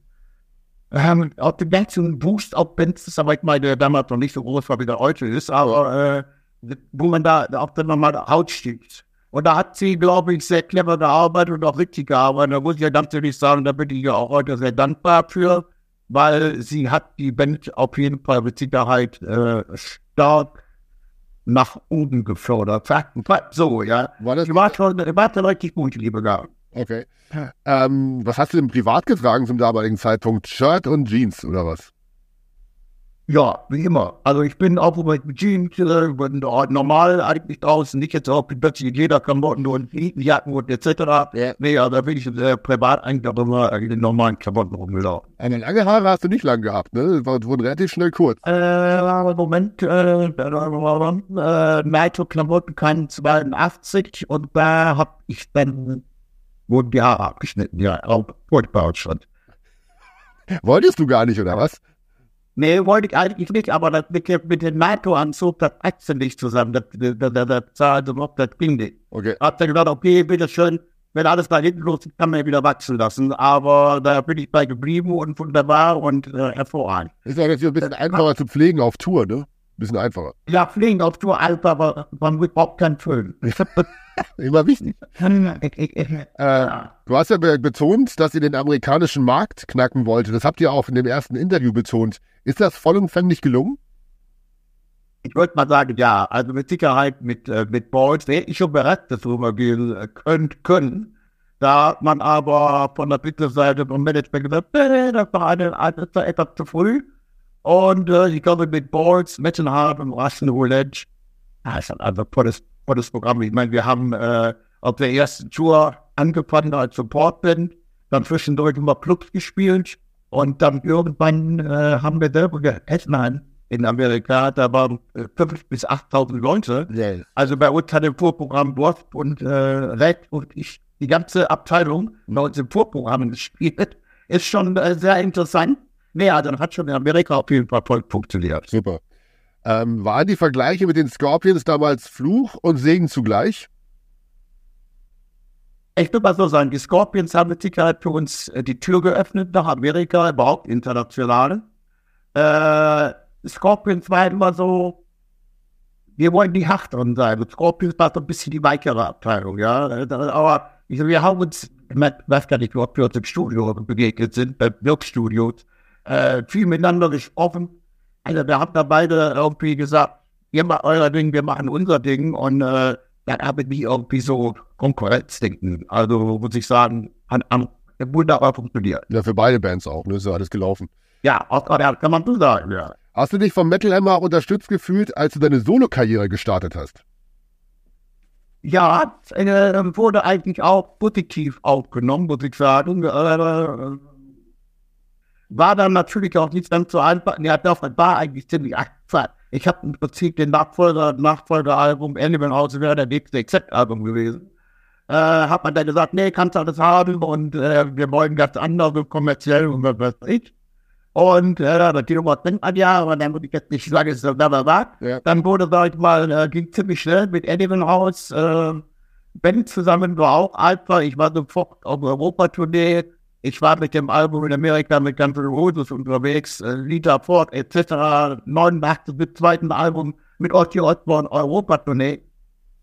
ähm, aus dem ganzen Boost auf Bands, das aber ich meine, damals noch nicht so groß war, wie der heute ist, aber äh, wo man da auf der normale Haut steht. Und da hat sie, glaube ich, sehr clever gearbeitet und auch richtig gearbeitet. Da muss ich ja ganz ehrlich sagen, da bin ich ja auch heute sehr dankbar für, weil sie hat die Band auf jeden Fall mit Sicherheit äh, stark nach oben gefördert. So, ja. War das Die war schon, war schon richtig gut, liebe Gaben. Okay. Ähm, was hast du denn privat getragen zum damaligen Zeitpunkt? Shirt und Jeans oder was? Ja, wie immer. Also ich bin auch mit Jeans, äh, bin dort normal eigentlich draußen, nicht jetzt auch plötzlich Lederklamotten und Jacken und etc. Ja. Nee, also da bin ich äh, privat eigentlich auch immer in den normalen Klamotten rumgelaufen. Eine lange Haare hast du nicht lang gehabt, ne? Wurden relativ schnell kurz. Äh, Moment, äh, äh, Nitro-Klamotten kann 82 und da hab ich dann, wurden die Haare abgeschnitten, ja, auch furchtbar schon. Wolltest du gar nicht, oder was? Nee, wollte ich eigentlich nicht, aber das mit, dem- mit dem NATO-Anzug, das passte nicht zusammen. Das, das, das, das, das, das ging nicht. Okay. Hab dann gesagt, okay, bitteschön, wenn alles da hinten los ist, kann man ja wieder wachsen lassen. Aber da bin ich bei geblieben und wunderbar und äh, hervorragend. Ist ja jetzt ein bisschen einfacher zu pflegen auf Tour, ne? Bisschen einfacher. Ja, fliegen auf Tour aber man braucht keinen Föhn. Immer wichtig. Äh, du hast ja be betont, dass ihr den amerikanischen Markt knacken wolltet. Das habt ihr auch in dem ersten Interview betont. Ist das vollumfänglich gelungen? Ich würde mal sagen, ja, also mit Sicherheit mit, äh, mit Balls hätte ich schon bereits darüber gehen äh, können, können. Da hat man aber von der Business-Seite vom Management gesagt, nee, das war eine, eine, das war etwas zu früh. Und äh, ich glaube, mit Balls, Mettenhard und Russian Roulette, das ist halt einfach tolles, tolles Programm. Ich meine, wir haben äh, auf der ersten Tour angefangen als Supportband, dann zwischendurch immer Clubs gespielt und dann irgendwann äh, haben wir selber gegessen in Amerika, da waren äh, 5.000 bis 8.000 Leute. Also bei uns hat im Vorprogramm Wasp und äh, Red und ich, die ganze Abteilung bei uns im Vorprogramm gespielt. Ist schon äh, sehr interessant. Also das hat schon in Amerika auf jeden Fall voll funktioniert. Super. Ähm, waren die Vergleiche mit den Scorpions damals Fluch und Segen zugleich? Ich würde mal so sagen, die Scorpions haben mit Sicherheit für uns äh, die Tür geöffnet nach Amerika, überhaupt international. Äh, Scorpions war immer so, wir wollen die härteren sein. Und Scorpions war so ein bisschen die weichere Abteilung, ja. Aber ich, wir haben uns, ich weiß gar nicht, ob wir uns im Studio begegnet sind, bei Wirkstudios, äh, viel miteinander gesprochen. Also wir haben da beide irgendwie gesagt, ihr macht euer Ding, wir machen unser Ding und äh, dann habe ich mich irgendwie so Konkurrenzdenken. Also muss ich sagen, an, an, wunderbar funktioniert. Ja, für beide Bands auch, ne? Ist ja alles gelaufen. Ja, kann man so sagen, ja. Hast du dich vom Metal Hammer unterstützt gefühlt, als du deine Solokarriere gestartet hast? Ja, äh, wurde eigentlich auch positiv aufgenommen, muss ich sagen. Äh, war dann natürlich auch nicht ganz so einfach. Ja, doch, war eigentlich ziemlich einfach. Ich habe im Prinzip den Nachfolger, Nachfolgeralbum Animal House wäre der nächste Except-Album gewesen. Äh, hat man dann gesagt, nee, kannst du alles haben und äh, wir wollen ganz andere kommerziell und was weiß ich. Und äh, das um denkt man ja, aber dann würde ich jetzt nicht sagen, es ist so war. Ja. Dann wurde, sag ich mal, äh, ging ziemlich schnell mit Animal House. Äh, Ben zusammen war auch einfach. Ich war sofort auf Europatournee. Ich war mit dem Album in Amerika mit Guns N' Roses unterwegs, äh, Lita Ford etc. 89 mit zweiten Album mit Ozzy Osbourne Europatournee.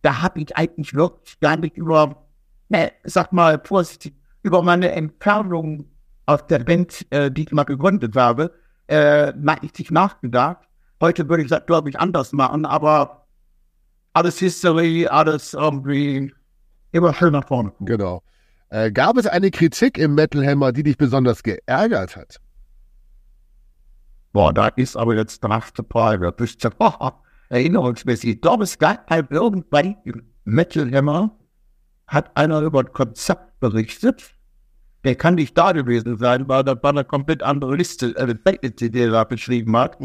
Da habe ich eigentlich wirklich gar nicht über, ne, sag mal vorsichtig, über meine Entfernung aus der Band, äh, die ich mal gegründet habe, äh, richtig nachgedacht. Heute würde ich das, glaube ich, anders machen, aber alles History, alles irgendwie immer schön nach vorne. Genau. Äh, gab es eine Kritik im Metal Hammer, die dich besonders geärgert hat? Boah, da ist aber jetzt die nächste Frage. Bist du, erinnerungsmäßig. Ich glaube, es gab halt irgendwann im Metal Hammer hat einer über ein Konzept berichtet. Der kann nicht da gewesen sein, weil das war eine komplett andere Liste, äh, die der da beschrieben hat.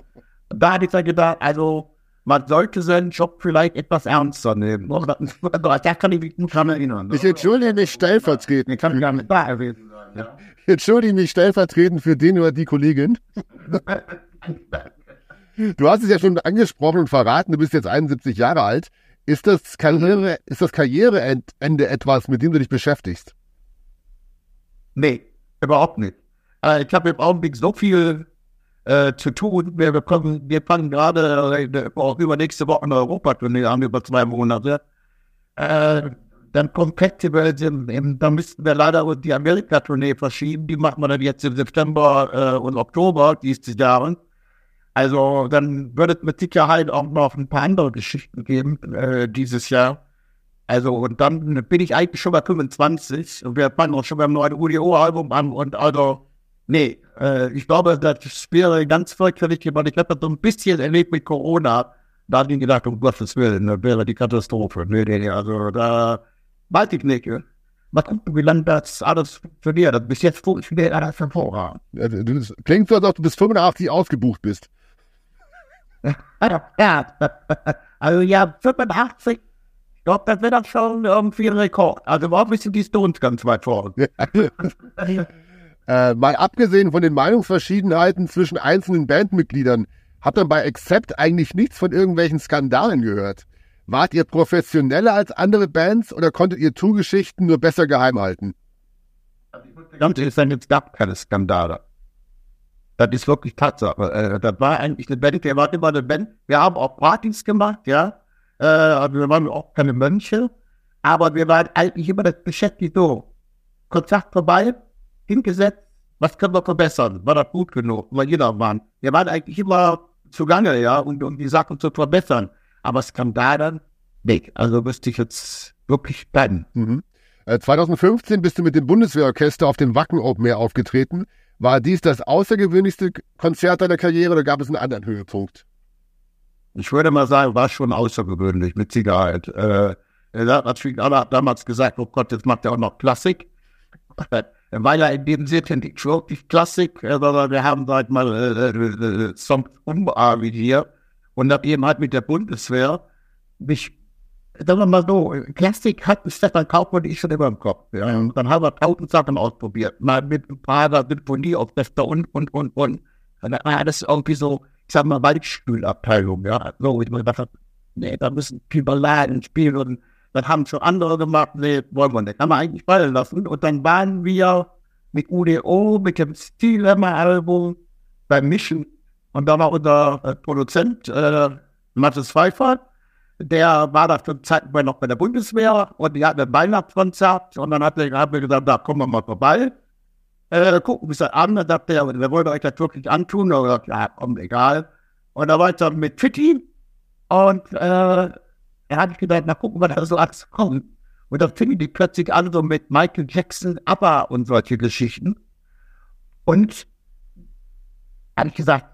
Da hatte ich dann gedacht, also man sollte seinen Job vielleicht etwas ernster nehmen. Da kann ich mich nicht dran erinnern. Ich entschuldige mich stellvertretend. Ich kann gar nicht da gewesen sein. Ja. Ich entschuldige mich stellvertretend für den oder die Kollegin. Du hast es ja schon angesprochen und verraten, du bist jetzt 71 Jahre alt. Ist das, Karriere, ist das Karriereende etwas, mit dem du dich beschäftigst? Nee, überhaupt nicht. Äh, ich habe im Augenblick so viel äh, zu tun. Wir, bekommen, wir fangen gerade äh, auch übernächste Woche eine Europatournee an, über zwei Monate. Äh, dann kommt im, dann müssten wir leider die Amerika-Tournee verschieben. Die machen wir dann jetzt im September äh, und Oktober dieses Jahres. Also dann wird es mit Sicherheit auch noch ein paar andere Geschichten geben äh, dieses Jahr. Also und dann bin ich eigentlich schon bei 25 und wir fangen auch schon beim neuen UDO-Album an und also, nee, äh, ich glaube, das wäre ganz fürchterlich, weil ich habe das so ein bisschen erlebt mit Corona. Da habe ich gedacht, um Gottes Willen, das wäre die Katastrophe. Nee, nee, also da weiß ich nicht. Mal gucken, wie lange das alles funktioniert. Bis jetzt funktioniert alles hervorragend. Du, klingt so, als ob du bis 85 ausgebucht bist. ja, also ja, 85, ich glaube, das wäre dann schon irgendwie ein Rekord. Also war ein bisschen die Stones ganz weit vorne. äh, mal abgesehen von den Meinungsverschiedenheiten zwischen einzelnen Bandmitgliedern, hat man bei Accept eigentlich nichts von irgendwelchen Skandalen gehört. Wart ihr professioneller als andere Bands oder konntet ihr Tourgeschichten nur besser geheim halten? Sein, es gab keine Skandale. Das ist wirklich Tatsache. Äh, das war eigentlich eine Band, wir waren immer eine Band. Wir haben auch Partys gemacht, ja. Äh, also wir waren auch keine Mönche. Aber wir waren eigentlich immer das beschäftigt so. Kontakt vorbei, hingesetzt, was können wir verbessern? War das gut genug? War jeder Mann. Wir waren eigentlich immer zugange, ja, um, um die Sachen zu verbessern. Aber Skandale, nee. Also müsste ich jetzt wirklich pennen. Mhm. 2015 äh, bist du mit dem Bundeswehrorchester auf dem Wacken Open Air aufgetreten. War dies das außergewöhnlichste Konzert deiner Karriere oder gab es einen anderen Höhepunkt? Ich würde mal sagen, war schon außergewöhnlich, mit Sicherheit. Äh, er hat natürlich alle damals gesagt, oh Gott, jetzt macht er auch noch Klassik. Er ja in dem Sinne nicht wirklich Klassik, sondern wir haben halt mal äh, äh, äh umarbeitet und habe eben halt mit der Bundeswehr mich sagen wir mal so, Klassik hat Stefan Kaufmann ich schon immer im Kopf. Ja. Und dann haben wir tausend Sachen ausprobiert. Mal mit ein paar Symphonieorchester und, und, und, und. Und dann war das irgendwie so, ich sag mal, Waldspülabteilung, ja. So, ich mir nee, da müssen Balladen spielen und dann haben schon andere gemacht, nee, wollen wir nicht. Haben wir eigentlich fallen lassen. Und dann waren wir mit UDO, mit dem Stilhammer-Album beim Mischen. Und da war unser äh, Produzent, äh, Mathis Pfeiffer, der war da für Zeitpunkt noch bei der Bundeswehr und die hatten ein Weihnachtskonzert und dann hat er, gesagt, da kommen wir mal vorbei. Äh, gucken wir es an, dann dachte er, wir wollen euch das wirklich antun. Und gesagt, ja, komm, egal. Und da war ich dann mit Fitti und äh, er hat gedacht, na gucken wir, da so alles kommt. Und dann fingen die plötzlich an so mit Michael Jackson, ABBA und solche Geschichten. Und habe ich gesagt,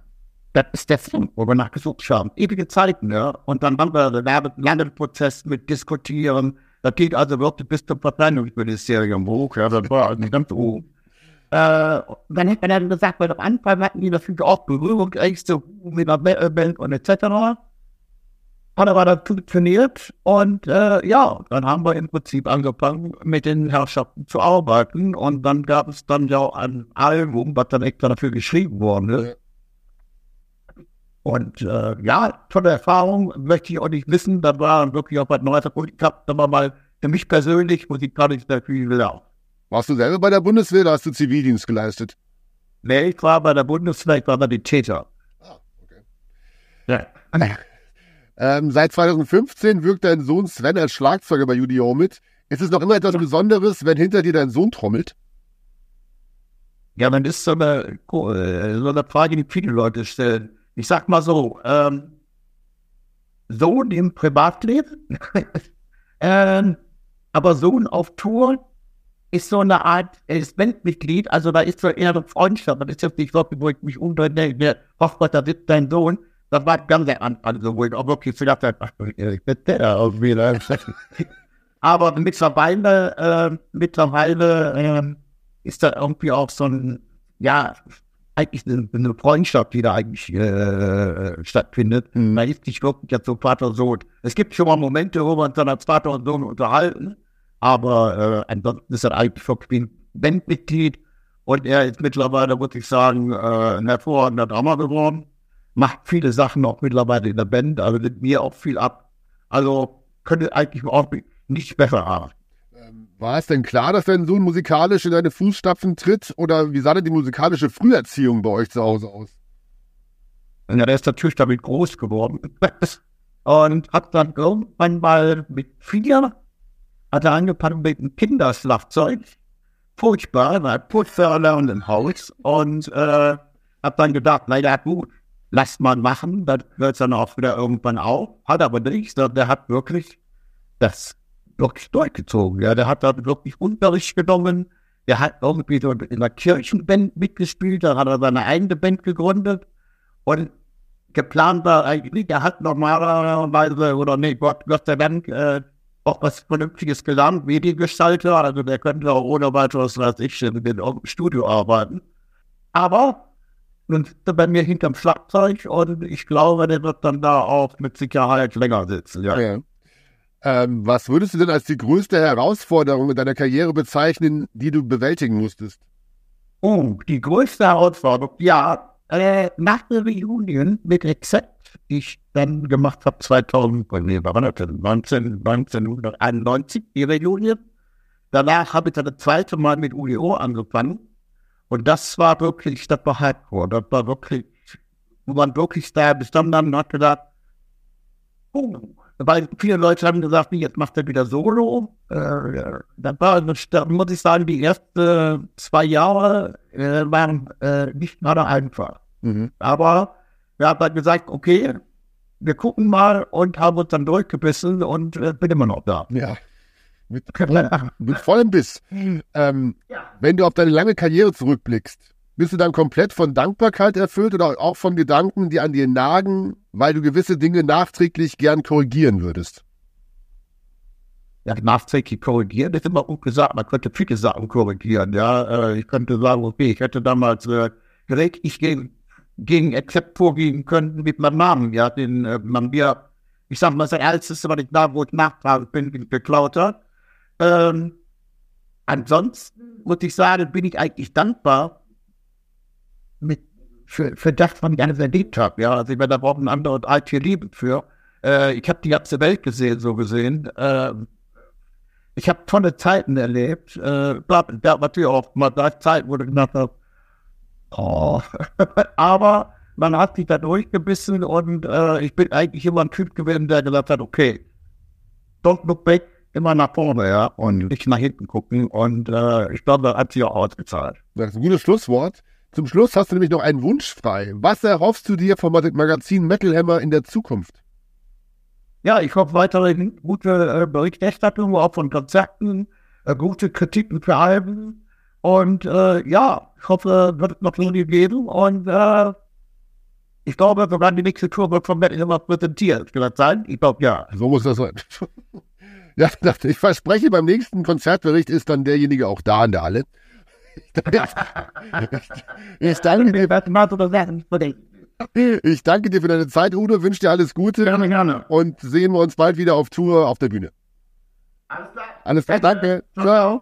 das ist der Film, wo wir nachgesucht haben. Ewige Zeiten, ja. Und dann haben wir den Lernprozess mit diskutieren. Das geht also wirklich bis zum Verteidigungsministerium hoch, ja, das war nicht ganz hoch. Äh, dann hätte man dann gesagt, weil am Anfang hatten die natürlich auch Berührungsängste mit der Band und etc. Hat aber das funktioniert und äh, ja, dann haben wir im Prinzip angefangen, mit den Herrschaften zu arbeiten und dann gab es dann ja ein Album, was dann extra dafür geschrieben worden ist. Und äh, ja, tolle Erfahrung, möchte ich auch nicht wissen. Da war wirklich auch was Neues. Ich habe da mal für mich persönlich musikalisch sehr viel gelernt. Warst du selber bei der Bundeswehr oder hast du Zivildienst geleistet? Nee, ich war bei der Bundeswehr, ich war bei den Täter. Ah, okay. Ja. Ähm, seit 2015 wirkt dein Sohn Sven als Schlagzeuger bei UDO mit. Ist es noch immer etwas Besonderes, wenn hinter dir dein Sohn trommelt? Ja, dann ist so eine, so eine Frage, die viele Leute stellen. Ich sag mal so, ähm, Sohn im Privatleben, ähm, aber Sohn auf Tour ist so eine Art, er ist Bandmitglied, also da ist so eher eine Freundschaft, das ist jetzt nicht so, wo ich mich umdrehe, hofft, da sitzt dein Sohn, das war ganz der Anfang, so wo ich auch wirklich gedacht habe, ach, ich bin der auf wieder. Aber mittlerweile, äh, mittlerweile äh, ist da irgendwie auch so ein, ja, eigentlich eine, eine Freundschaft, die da eigentlich äh, stattfindet. Mhm. Man ist nicht wirklich jetzt so Vater und Sohn. Es gibt schon mal Momente, wo man dann als Vater und Sohn unterhalten, aber äh, ansonsten ist er eigentlich wirklich ein Bandmitglied und er ist mittlerweile, muss ich sagen, äh, ein hervorragender Drama geworden. Macht viele Sachen auch mittlerweile in der Band, also nimmt mir auch viel ab. Also könnte eigentlich auch nicht besser haben. Ähm, war es denn klar, dass dein Sohn musikalisch in deine Fußstapfen tritt? Oder wie sah denn die musikalische Früherziehung bei euch zu Hause aus? Ja, der ist natürlich damit groß geworden. Und hat dann irgendwann mal mit vier, hat er angefangen mit einem Kinderschlagzeug. Furchtbar, war Putzförder und im Haus. Und äh, hab dann gedacht, naja, gut, lasst mal machen, dann hört es dann auch wieder irgendwann auf. Hat aber nichts, der hat wirklich das wirklich durchgezogen. Ja, der hat da wirklich Unterricht genommen. Der hat irgendwie so in der Kirchenband mitgespielt, da hat er seine eigene Band gegründet. Und geplant war eigentlich, er hat normalerweise, oder nee, Gott, Gott sei Dank, äh, auch was Vernünftiges gelernt, Mediengestalter, also der könnte auch ohne weiteres, was ich, in dem Studio arbeiten. Aber nun sitzt er bei mir hinterm Schlagzeug und ich glaube, der wird dann da auch mit Sicherheit länger sitzen. Ja. ja. Ähm, was würdest du denn als die größte Herausforderung in deiner Karriere bezeichnen, die du bewältigen musstest? Oh, die größte Herausforderung, ja, äh, nach der Reunion mit Accept, die ich dann gemacht habe 2000, nee, war 19, 1991, die Reunion. Danach habe ich dann das zweite Mal mit UDO angefangen. Und das war wirklich, das war hardcore. Das war wirklich, wo man wirklich da bis dann, dann hat gedacht, oh, weil viele Leute haben gesagt, jetzt macht er wieder Solo. Äh, dann war, da muss ich sagen, die ersten zwei Jahre äh, waren äh, nicht gerade einfach. Mhm. Aber wir haben dann gesagt, okay, wir gucken mal und haben uns dann durchgebissen und äh, bin immer noch da. Ja. Mit, mit vollem Biss. Ähm, ja. Wenn du auf deine lange Karriere zurückblickst, bist du dann komplett von Dankbarkeit erfüllt oder auch von Gedanken, die an dir nagen, weil du gewisse Dinge nachträglich gern korrigieren würdest? Ja, nachträglich korrigieren ist immer gut gesagt. Man könnte viele Sachen korrigieren. Ja, äh, ich könnte sagen, okay, ich hätte damals äh, direkt ich gegen, gegen Accept vorgehen können mit meinem Namen. Ja, den äh, man mir, ich sag mal, das Älteste, weil ich da, wo ich nachtragend bin, geklaut hat. Ähm, ansonsten muss ich sagen, bin ich eigentlich dankbar, mit, für, für das, was ich alles erlebt habe. Ja, also ich meine, da braucht ein anderes Alt hier Liebe für. Äh, ich habe die ganze Welt gesehen, so gesehen. Äh, ich habe tolle Zeiten erlebt. Äh, da natürlich auch mal da Zeiten, wo ich gedacht habe, oh. aber man hat sich da durchgebissen und äh, ich bin eigentlich immer ein Typ gewesen, der gesagt hat, okay, don't look back, immer nach vorne, ja, und nicht nach hinten gucken. Und äh, ich glaube, das hat sich auch ausgezahlt. Das ist ein gutes Schlusswort. Zum Schluss hast du nämlich noch einen Wunsch frei. Was erhoffst du dir vom Magazin Metal Hammer in der Zukunft? Ja, ich hoffe weiterhin gute äh, Berichterstattung, auch von Konzerten, äh, gute Kritiken für Alben. Und äh, ja, ich hoffe, wird es noch lange geben. Und äh, ich glaube, sogar die nächste Tour wird von Metal Hammer präsentiert. Kann das sein? Ich glaube, ja. So muss das sein. Ja, ich verspreche, beim nächsten Konzertbericht ist dann derjenige auch da in der Halle. ich, danke dir, ich danke dir für deine Zeit, Udo. Wünsche dir alles Gute. Gerne, gerne. Und sehen wir uns bald wieder auf Tour auf der Bühne. Alles klar. Alles klar, danke. Ciao. Ciao.